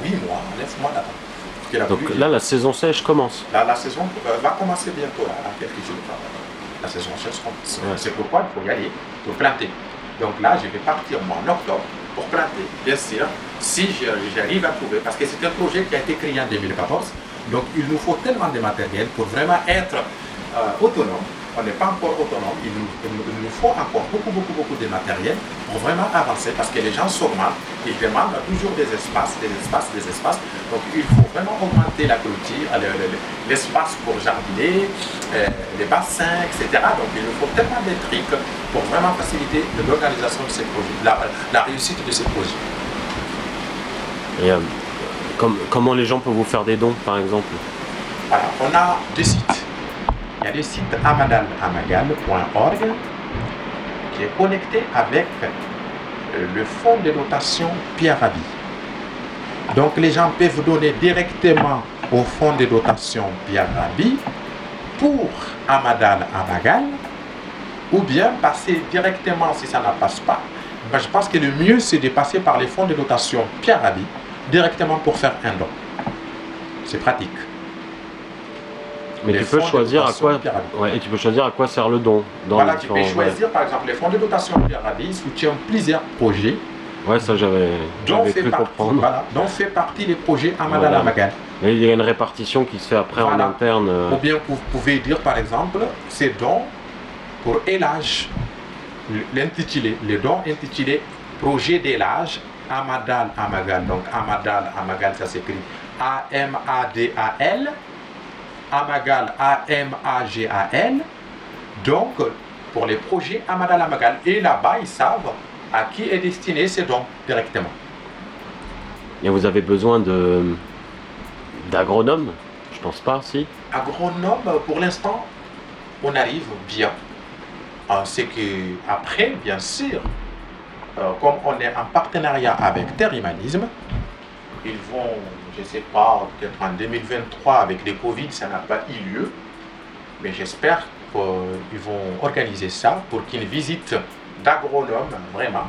8 mois, 9 mois d'attente. Donc pluie- là, la saison sèche commence. la, la saison euh, va commencer bientôt, là, dans quelques jours. La saison sèche commence. Ouais. C'est pourquoi il faut y aller pour planter. Donc là, je vais partir moi, en octobre pour planter. Bien sûr, si j'arrive à trouver, parce que c'est un projet qui a été créé en 2014, donc il nous faut tellement de matériel pour vraiment être euh, autonome. On n'est pas encore autonome, il nous, il nous- faut encore beaucoup, beaucoup, beaucoup de matériel pour vraiment avancer parce que les gens s'augmentent, ils demandent toujours des espaces, des espaces, des espaces. Donc il faut vraiment augmenter la le- l'espace pour jardiner, euh, les bassins, etc. Donc il nous faut tellement de trucs pour vraiment faciliter l'organisation de ces projets, la, la réussite de ces projets. Et euh, comme- comment les gens peuvent vous faire des dons, par exemple Voilà, on a deux sites. Il y a le site amadalamagal.org qui est connecté avec euh, le fonds de dotation Pierre Rabhi. Donc les gens peuvent donner directement au fonds de dotation Pierre Rabhi pour Amadal Amagal ou bien passer directement si ça ne passe pas. Ben, je pense que le mieux c'est de passer par les fonds de dotation Pierre Rabhi directement pour faire un don. C'est pratique. Mais Les tu peux choisir à quoi. Pierre Rabhi. Ouais, et tu peux choisir à quoi sert le don. Dans Voilà, tu peux choisir par exemple les fonds de dotation Pierre soutiennent plusieurs projets Ouais, ça j'avais dont j'avais fait, cru partie, comprendre. voilà, dont fait partie les projets Amadal Voilà. Mais il y a une répartition qui se fait après en interne. euh, Ou bien vous pouvez dire par exemple ces dons pour élage, l'intitulé, les dons intitulés Projet d'élage Amadal Amagal. Donc Amadal Amagal, ça s'écrit A-M-A-D-A-L, Amagal A-M-A-G-A-L. Donc pour les projets Amadal Amagal. Et là-bas, ils savent à qui est destiné ces dons directement. Et vous avez besoin de d'agronomes? Je pense pas, si. agronome, pour l'instant, on arrive bien. C'est que après, bien sûr, euh, comme on est en partenariat avec Terre Humanisme, ils vont, je ne sais pas, peut-être en 2023 avec les Covid, ça n'a pas eu lieu, mais j'espère qu'ils vont organiser ça pour qu'une visite d'agronome, vraiment,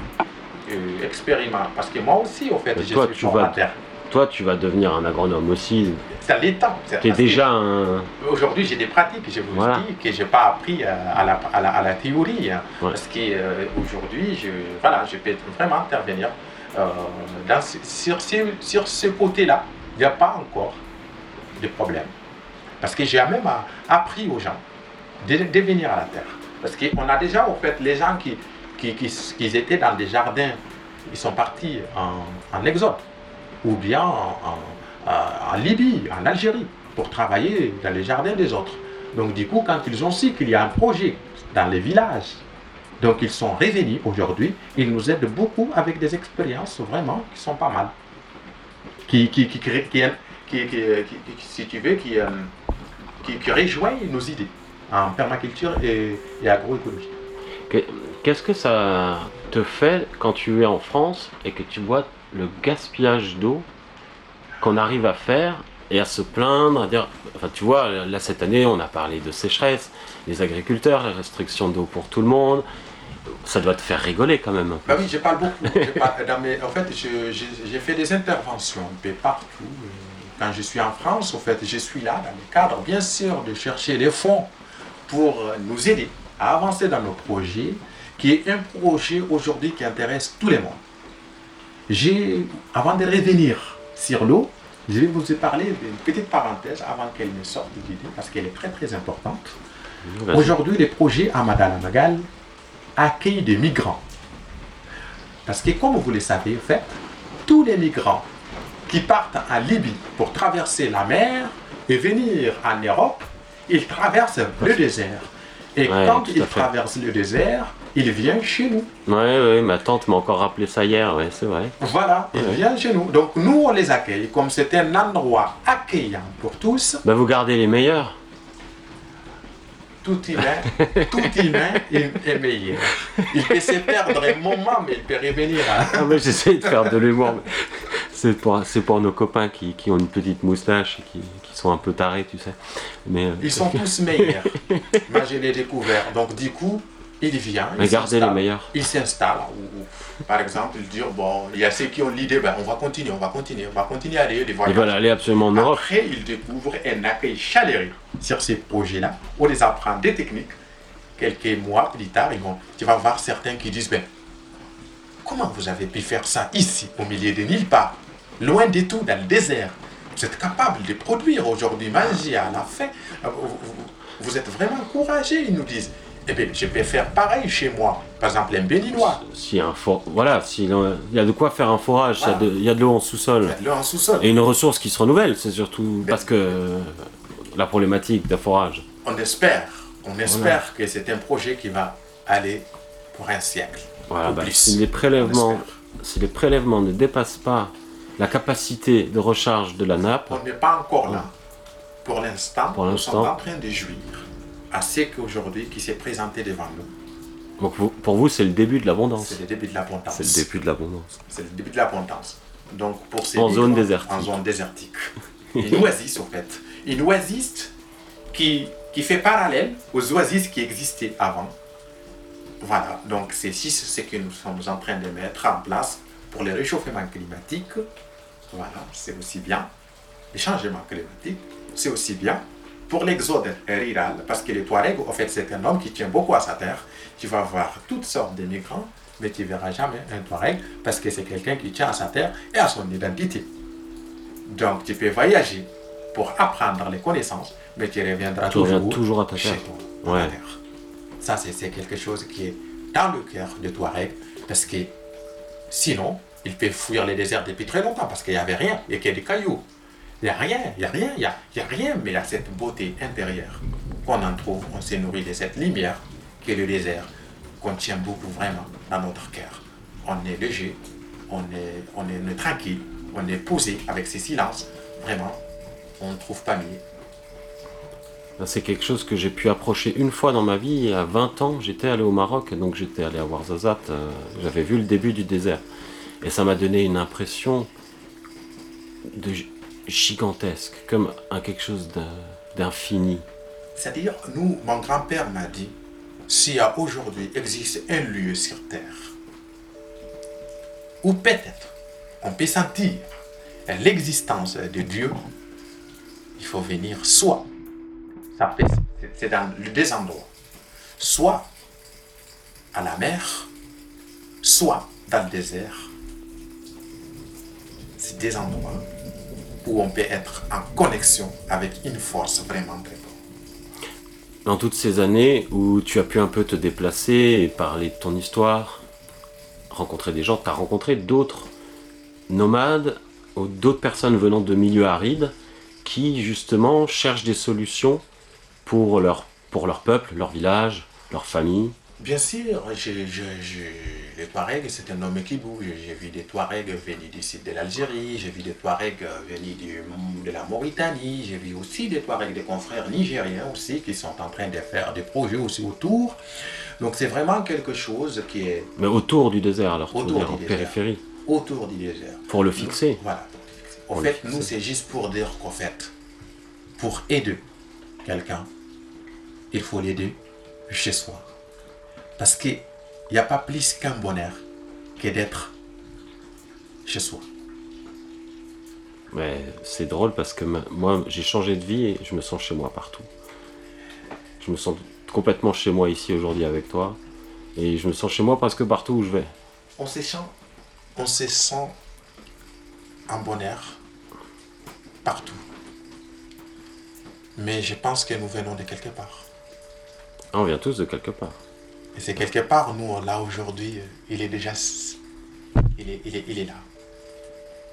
euh, expérimente. Parce que moi aussi, au fait, je toi, suis tu vas- formateur. Toi, tu vas devenir un agronome aussi. Ça l'étend. c'est- Tu es déjà un. Aujourd'hui, j'ai des pratiques, je vous Voilà. dis, que je n'ai pas appris euh, à la, à la, à la théorie. hein. Ouais. Parce qu'aujourd'hui, je, voilà, je peux vraiment intervenir euh, dans sur, ce- sur ce côté-là. Il n'y a pas encore de problème. Parce que j'ai même euh, appris aux gens de, de venir à la terre. Parce qu'on a déjà, au fait, les gens qui, qui, qui, qui étaient dans des jardins, ils sont partis en, en exode, ou bien en, en- Libye, en Algérie, pour travailler dans les jardins des autres. Donc du coup, quand ils ont su qu'il y a un projet dans les villages, donc ils sont revenus aujourd'hui, ils nous aident beaucoup avec des expériences vraiment qui sont pas mal. Qui, qui, qui, si tu veux, qui, euh, qui, rejoignent nos idées en permaculture et, et agroécologie. Que- Qu'est-ce que ça te fait quand tu es en France et que tu vois le gaspillage d'eau qu'on arrive à faire et à se plaindre, à dire, enfin tu vois, là cette année on a parlé de sécheresse, les agriculteurs, les restrictions d'eau pour tout le monde, ça doit te faire rigoler quand même. Bah oui, je parle beaucoup. Mes- en fait, j'ai fait des interventions un peu partout. euh, quand je suis en France, au fait, je suis là dans le cadre, bien sûr, de chercher des fonds pour euh, nous aider à avancer dans nos projets, qui est un projet aujourd'hui qui intéresse tout le monde. J'ai, avant de revenir sur l'eau, je vais vous parler d'une petite parenthèse avant qu'elle ne sorte d'idée, parce qu'elle est très très importante. Aujourd'hui, les projets à Madalamagal accueillent des migrants. Parce que comme vous le savez, en fait, tous les migrants qui partent en Libye pour traverser la mer et venir en Europe, ils traversent le désert. Et Ouais, quand tout ils traversent le désert, ils viennent chez nous. Ouais, ouais, ma tante m'a encore rappelé ça hier, ouais, c'est vrai. Voilà, Ouais. viennent chez nous. Donc nous, on les accueille. Comme c'est un endroit accueillant pour tous, Bah, vous gardez les meilleurs. tout humain, [laughs] tout humain est, est meilleur. Il peut se perdre un moment, mais il peut revenir. hein. Ah, mais j'essaie de faire de l'humour. mais C'est pour, pour nos copains qui, qui ont une petite moustache et qui, qui sont un peu tarés, tu sais. Mais, euh, Ils sont tous meilleurs. [laughs] Moi, je l'ai découvert. Donc, du coup, il vient. il gardez les s'installe. meilleurs. Il s'installe. Par exemple, il dit bon, il y a ceux qui ont l'idée, ben, on va continuer, on va continuer, on va continuer à aller des Ils veulent aller absolument en Europe. Après, ils découvrent un accueil chaleureux sur ces projets-là. On les apprend des techniques. Quelques mois plus tard, ils vont, tu vas voir certains qui disent ben, Comment vous avez pu faire ça ici, au milieu de nulle part, loin de tout, dans le désert? Vous êtes capable de produire aujourd'hui, manger à la fin. Euh, vous êtes vraiment courageux, ils nous disent. Eh bien, je peux faire pareil chez moi. Par exemple, un béninois. A un for... Voilà, s'il y a de quoi faire un forage, il y a de- il y a de l'eau en sous-sol. En sous-sol. Et une ressource qui se renouvelle, c'est surtout parce que euh, la problématique d'un forage. On espère, on espère que c'est un projet qui va aller pour un siècle. Voilà, bah, si les prélèvements, si les prélèvements ne dépassent pas la capacité de recharge de la nappe, On n'est pas encore là. Pour l'instant, Pour nous sommes en train de jouir à ce qu'aujourd'hui qui s'est présenté devant nous. donc vous- pour vous c'est le début de l'abondance. C'est le début de l'abondance. C'est le début de l'abondance. C'est le début de l'abondance. Donc pour ces En migrants, zone désertique. En zone désertique. Une oasis, en fait. Une oasis qui, qui fait parallèle aux oasis qui existaient avant. Voilà, donc c'est ce que nous sommes en train de mettre en place pour le réchauffement climatique. Voilà, c'est aussi bien. Le changement climatique, c'est aussi bien pour l'exode rural, parce que le Touareg, en fait, c'est un homme qui tient beaucoup à sa terre. Tu vas voir toutes sortes de migrants, mais tu verras jamais un Touareg, parce que c'est quelqu'un qui tient à sa terre et à son identité. Donc, tu peux voyager pour apprendre les connaissances, mais tu reviendras Tu toujours, toujours à ta chez terre. toi, à Ouais. ta terre. Ça, c'est quelque chose qui est dans le cœur de Touareg, parce que sinon, il peut fuir les déserts depuis très longtemps, parce qu'il n'y avait rien, il n'y a que des cailloux. Il n'y a rien, il n'y a rien, il n'y a, a rien, mais il y a cette beauté intérieure qu'on en trouve, on s'est nourri de cette lumière que le désert contient beaucoup vraiment dans notre cœur. On est léger, on est, on est, est tranquille, on est posé avec ces silences. Vraiment, on ne trouve pas mieux. C'est quelque chose que j'ai pu approcher une fois dans ma vie. À 20 ans, j'étais allé au Maroc, donc j'étais allé à Ouarzazate. euh, J'avais vu le début du désert. Et ça m'a donné une impression de gigantesque, comme un quelque chose d'infini. C'est-à-dire, nous, mon grand-père m'a dit, s'il y a aujourd'hui existe un lieu sur Terre où peut-être on peut sentir l'existence de Dieu, il faut venir soit, c'est- dans deux endroits, soit à la mer, soit dans le désert. C'est des endroits où on peut être en connexion avec une force vraiment très forte. Dans toutes ces années où tu as pu un peu te déplacer et parler de ton histoire, rencontrer des gens, tu as rencontré d'autres nomades ou d'autres personnes venant de milieux arides qui justement cherchent des solutions pour leur, pour leur peuple, leur village, leur famille? Bien sûr, je, je, je- les Touaregs, c'est un homme qui bouge. J'ai vu des Touaregs venus du sud de l'Algérie, j'ai vu des Touaregs venus du- de la Mauritanie, j'ai vu aussi des Touaregs, des confrères nigériens aussi, qui sont en train de faire des projets aussi autour. Donc c'est vraiment quelque chose qui est Mais autour du désert, alors, Autour en désert. périphérie, autour du désert. pour le fixer. Voilà. En Pour le fait, nous, c'est juste pour dire qu'en fait, pour aider quelqu'un, il faut l'aider chez soi. Parce qu'il n'y a pas plus qu'un bonheur que d'être chez soi. Mais c'est drôle parce que moi, j'ai changé de vie et je me sens chez moi partout. Je me sens complètement chez moi ici aujourd'hui avec toi. Et je me sens chez moi presque partout où je vais. On se sent, on se sent en bonheur partout. Mais je pense que nous venons de quelque part. Ah, on vient tous de quelque part. Et c'est quelque part, nous, là aujourd'hui, il est déjà. Il est, il est, il est là.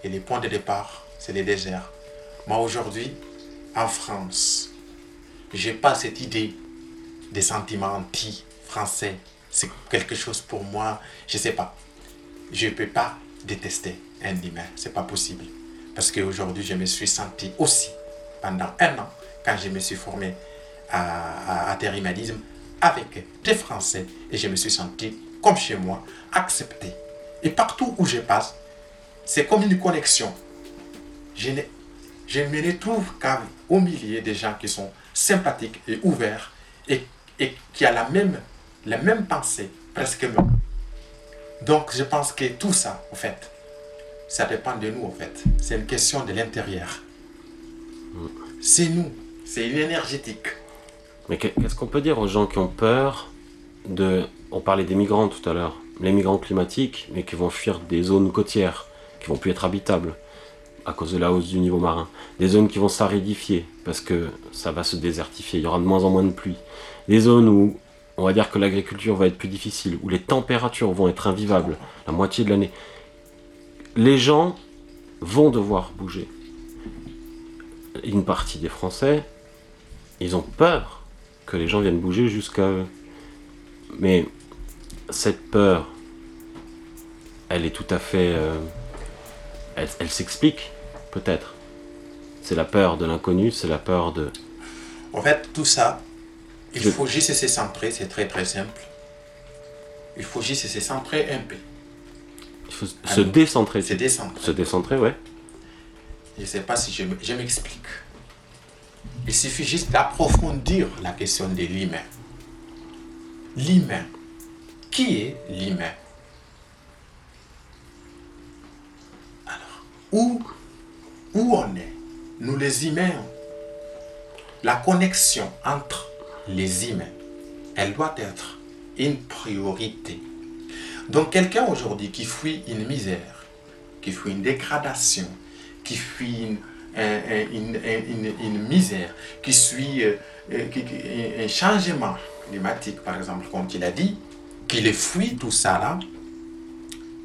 Et les points de départ, c'est les déserts. Moi, aujourd'hui, en France, j'ai pas cette idée des sentiments anti-français. C'est quelque chose pour moi, je sais pas. Je peux pas détester un humain, c'est pas possible. Parce qu'aujourd'hui, je me suis senti aussi, pendant un an, quand je me suis formé à, à, à avec des Français, et je me suis senti comme chez moi, accepté. Et partout où je passe, c'est comme une connexion. Je, ne, je me retrouve qu'au milieu des gens qui sont sympathiques et ouverts et, et qui ont la même, la même pensée, presque même. Donc je pense que tout ça, en fait, ça dépend de nous, en fait. C'est une question de l'intérieur. C'est nous, c'est une énergétique. Mais que- qu'est-ce qu'on peut dire aux gens qui ont peur de... On parlait des migrants tout à l'heure. Les migrants climatiques, mais qui vont fuir des zones côtières, qui vont plus être habitables à cause de la hausse du niveau marin. Des zones qui vont s'aridifier parce que ça va se désertifier. Il y aura de moins en moins de pluie. Des zones où on va dire que l'agriculture va être plus difficile, où les températures vont être invivables la moitié de l'année. Les gens vont devoir bouger. Une partie des Français, ils ont peur que les gens viennent bouger jusqu'à eux. Mais cette peur, elle est tout à fait... euh, elle elle s'explique, peut-être. C'est la peur de l'inconnu, c'est la peur de... En fait, tout ça, il Je- faut juste se centrer, c'est très très simple. Il faut juste se centrer un peu. Il faut se décentrer. C'est décentrer. Se décentrer, ouais. Je ne sais pas si je m'explique. Il suffit juste d'approfondir la question de l'humain. L'humain. Qui est l'humain? Alors, où, où on est? Nous les humains, la connexion entre les humains, elle doit être une priorité. Donc quelqu'un aujourd'hui qui fuit une misère, qui fuit une dégradation, qui fuit une, un- un- une, une- une- une misère, qui suit euh, euh, qui- un- changement climatique, par exemple, comme tu l'as dit, qui les fuit tout ça là,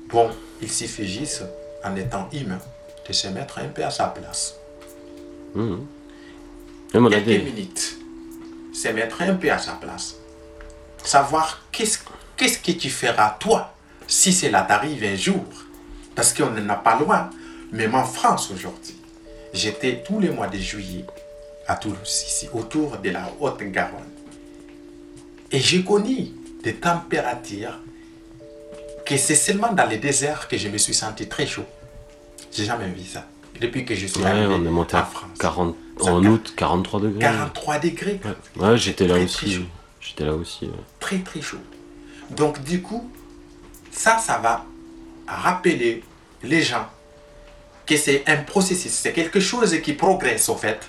bon, il suffit juste, en étant humain, de se mettre un peu à sa place. A Quelques des... minutes, se mettre un peu à sa place. Savoir qu'est-ce qu'est-ce que tu feras toi si cela t'arrive un jour. Parce qu'on n'en a pas loin. Même en France aujourd'hui, j'étais tous les mois de juillet à Toulouse, ici, autour de la Haute-Garonne. Et j'ai connu des températures que c'est seulement dans les déserts que je me suis senti très chaud. J'ai jamais vu ça. Depuis que je suis Ouais, arrivé on est monté en France. 40... Ça en août, 43 degrés. 43 degrés. Ouais, Ouais, j'étais là très aussi. J'étais là aussi. très très chaud. Donc du coup, ça, ça va rappeler les gens que c'est un processus, c'est quelque chose qui progresse en fait.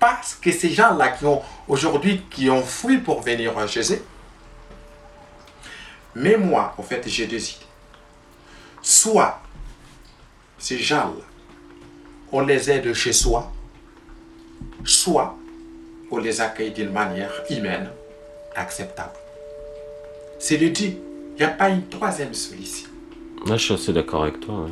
Parce que ces gens-là qui ont aujourd'hui, qui ont fui pour venir chez eux, mais moi, en fait, j'ai deux idées. Soit ces gens-là, on les aide chez soi, soit on les accueille d'une manière humaine, acceptable. C'est le dit, il n'y a pas une troisième solution. Là, je suis assez d'accord avec toi.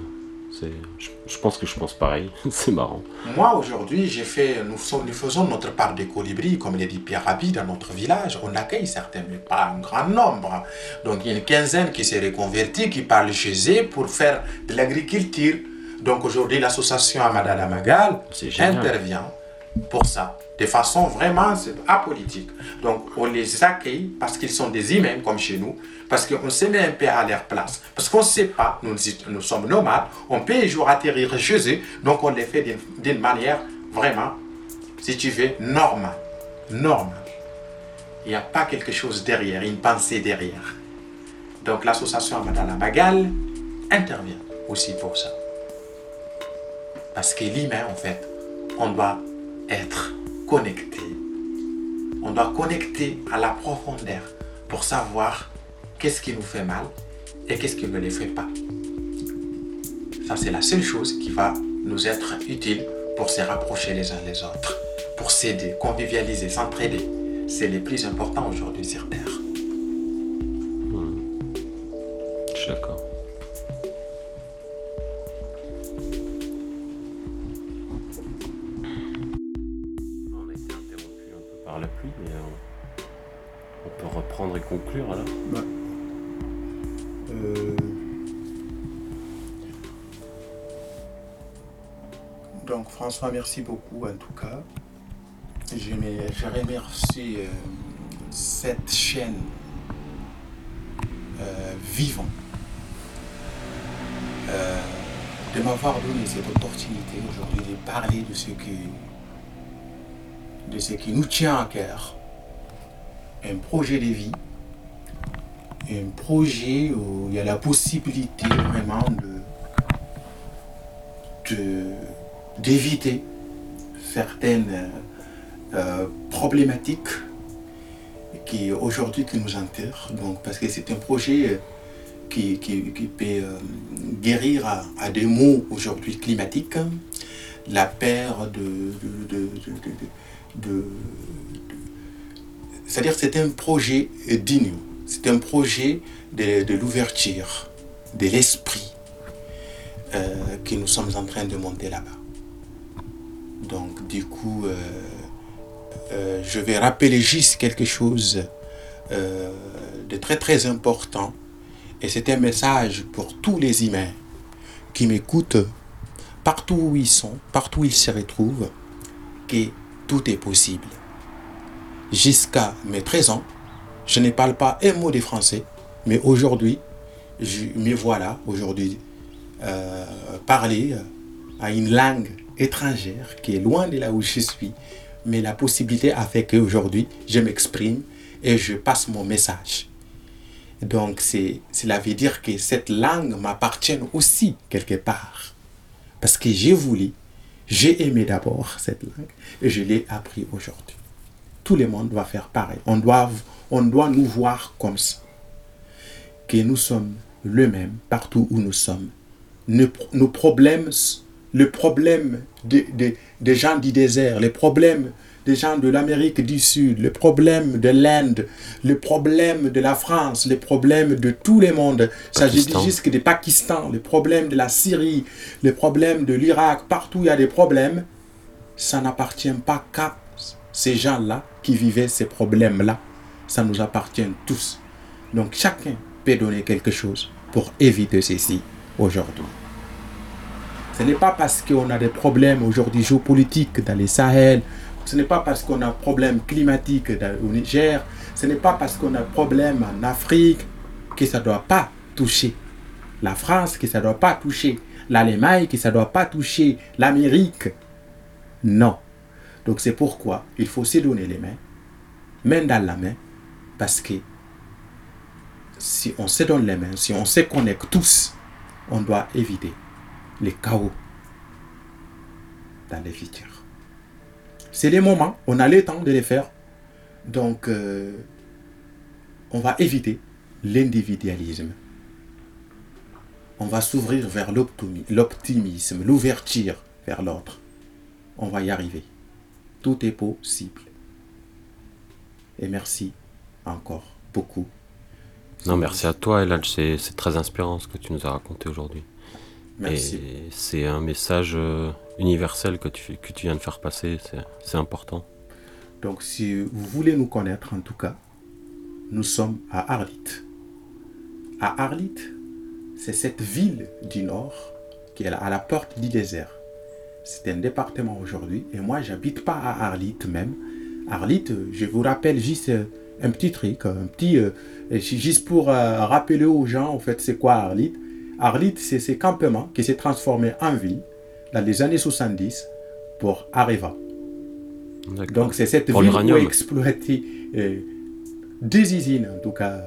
Je, je pense que je pense pareil. [laughs] c'est marrant. Moi, aujourd'hui, j'ai fait, nous, faisons- nous faisons notre part de colibri, comme l'a dit Pierre Rabhi, dans notre village. On accueille certains, mais pas un grand nombre. Donc, il y a une quinzaine qui s'est reconvertie, qui parlent chez eux pour faire de l'agriculture. Donc, aujourd'hui, l'association Amadala Magal intervient pour ça, de façon vraiment apolitique. Donc, on les accueille parce qu'ils sont des humains comme chez nous, parce qu'on se met un peu à leur place. Parce qu'on ne sait pas, nous, sommes nomades, on peut un jour atterrir chez eux, donc on les fait d'une- manière vraiment, si tu veux, normale. Normale. Il n'y a pas quelque chose derrière, une pensée derrière. Donc l'association Amadala Bagal intervient aussi pour ça. Parce que l'humain, en fait, on doit être connecté. On doit connecter à la profondeur pour savoir qu'est-ce qui nous fait mal et qu'est-ce qui ne le fait pas? Ça, c'est la seule chose qui va nous être utile pour se rapprocher les uns les autres, pour s'aider, convivialiser, s'entraider. C'est le plus important aujourd'hui sur Terre. Je suis d'accord. On a été interrompu un peu par la pluie, mais euh, on peut reprendre et conclure alors. Donc François, merci beaucoup en tout cas. Je, je remercie euh, cette chaîne euh, vivant euh, de m'avoir donné cette opportunité aujourd'hui de parler de ce qui, de ce qui nous tient à cœur. Un projet de vie, un projet où il y a la possibilité vraiment de, de- d'éviter certaines euh, euh, problématiques qui aujourd'hui qui nous enterrent. Donc, parce que c'est un projet euh, qui, qui- peut guérir à, des maux aujourd'hui climatiques, la peur de, c'est-à-dire c'est un projet digne, c'est un projet de, de l'ouverture, de l'esprit que nous sommes en train de monter là-bas. Donc du coup, euh, euh, je vais rappeler juste quelque chose euh, de très très important. Et c'est un message pour tous les humains qui m'écoutent partout où ils sont, partout où ils se retrouvent, que tout est possible. Jusqu'à mes 13 ans, je ne parle pas un mot de français, mais aujourd'hui, je me voilà aujourd'hui parler à une langue étrangère qui est loin de là où je suis, mais la possibilité a fait qu'aujourd'hui, je m'exprime et je passe mon message. Donc, cela veut dire que cette langue m'appartient aussi quelque part. Parce que j'ai voulu, j'ai aimé d'abord cette langue et je l'ai appris aujourd'hui. Tout le monde doit faire pareil. On doit, on doit nous voir comme ça. Que nous sommes le même partout où nous sommes. Nos, nos problèmes, le problème des des- des gens du désert, les problèmes des gens de l'Amérique du Sud, le problème de l'Inde, le problème de la France, les problèmes de tout le monde. Pakistan. jusque du Pakistan, les problèmes de la Syrie, les problèmes de l'Irak, partout il y a des problèmes, ça n'appartient pas qu'à ces gens-là qui vivaient ces problèmes-là. Ça nous appartient tous. Donc chacun peut donner quelque chose pour éviter ceci aujourd'hui. Ce n'est pas parce qu'on a des problèmes aujourd'hui géopolitiques dans les Sahel, ce n'est pas parce qu'on a un problème climatique dans- au Niger, ce n'est pas parce qu'on a un problème en Afrique que ça ne doit pas toucher la France, que ça ne doit pas toucher l'Allemagne, que ça ne doit pas toucher l'Amérique. Non. Donc c'est pourquoi il faut se donner les mains, main dans la main, parce que si on se donne les mains, si on se connecte tous, on doit éviter les chaos dans les futurs. C'est les moments, on a le temps de les faire. Donc, euh, on va éviter l'individualisme. On va s'ouvrir vers l'optimi- l'optimisme, l'ouverture vers l'autre. On va y arriver. Tout est possible. Et merci encore beaucoup. Non, merci à toi, Elal. C'est très inspirant ce que tu nous as raconté aujourd'hui. Merci. Et c'est un message euh, universel que tu, que tu viens de faire passer. c'est- important. Donc, si vous voulez nous connaître, en tout cas, nous sommes à Arlit. À Arlit, c'est cette ville du Nord qui est à la porte du désert. C'est un département aujourd'hui. Et moi, j'habite pas à Arlit même. Arlit, je vous rappelle juste euh, un petit truc, un petit, euh, juste pour rappeler aux gens, en fait, c'est quoi Arlit Arlit, c'est ce campement qui s'est transformé en ville dans les années 70 pour Areva. Donc c'est cette Pour ville où l'uranium. exploité euh, deux usines en tout cas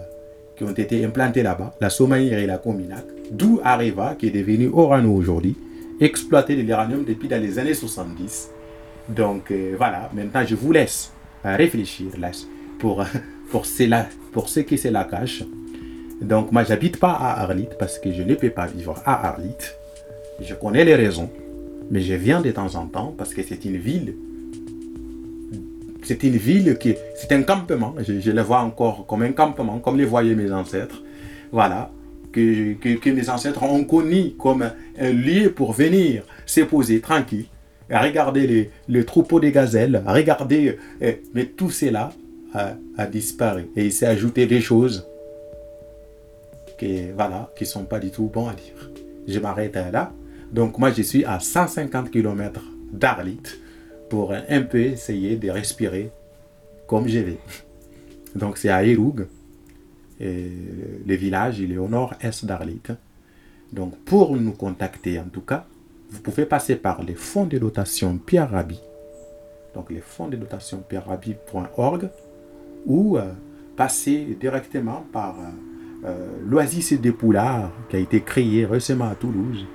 qui ont été implantées là-bas, la Somaïre et la Cominac, d'où Areva qui est devenu Orano aujourd'hui exploité de l'uranium depuis dans les années 70. Donc euh, voilà, maintenant je vous laisse euh, réfléchir là, pour, [laughs] pour, cela, pour ce que la cache. Donc moi j'habite pas à Arlit parce que je ne peux pas vivre à Arlit. Je connais les raisons, mais je viens de temps en temps parce que c'est une ville. C'est une ville qui, c'est un campement. Je, je, le vois encore comme un campement, comme les voyaient mes ancêtres. Voilà, que, mes ancêtres ont connu comme un lieu pour venir se poser tranquille, regarder les, troupeaux des gazelles, regarder, euh, mais tout cela a disparu et il s'est ajouté des choses qui, voilà, qui sont pas du tout bons à dire. Je m'arrête là. Donc moi, je suis à 150 km d'Arlit pour un peu essayer de respirer comme je vais. Donc c'est à Eroug. Et le village, il est au nord-est d'Arlit. Donc pour nous contacter, en tout cas, vous pouvez passer par les fonds de dotation Pierre Rabhi. Donc les fonds de dotation pierre-rabhi.org ou euh, passer directement par euh, euh, l'Oasis des Poulards qui a été créé récemment à Toulouse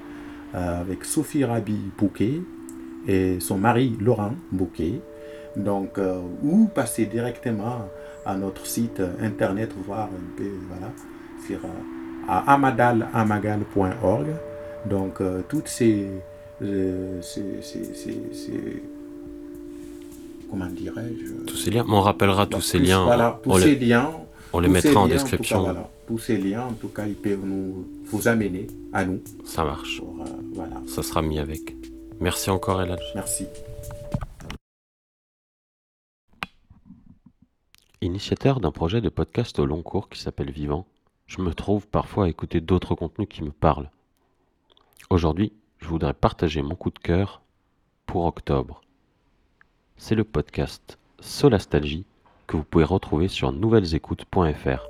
euh, avec Sophie Rabi Bouquet et son mari Laurent Bouquet. Donc, euh, ou passer directement à notre site internet, voir un peu, voilà, sur euh, à amadalamagal.org. Donc, toutes ces, ces, ces, ces comment dirais-je? Tous ces liens, on rappellera tous ces liens. Voilà, tous ces liens. On les mettra en description. En voilà, tous ces liens, en tout cas, ils peuvent nous vous amener à nous. Ça marche. Pour, euh, voilà. Ça sera mis avec. Merci encore, Eladj. Merci. Initiateur d'un projet de podcast au long cours qui s'appelle Vivant, je me trouve parfois à écouter d'autres contenus qui me parlent. Aujourd'hui, je voudrais partager mon coup de cœur pour octobre. C'est le podcast Solastalgie que vous pouvez retrouver sur nouvellesécoutes.fr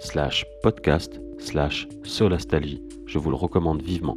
slash podcast slash solastalgie. Je vous le recommande vivement.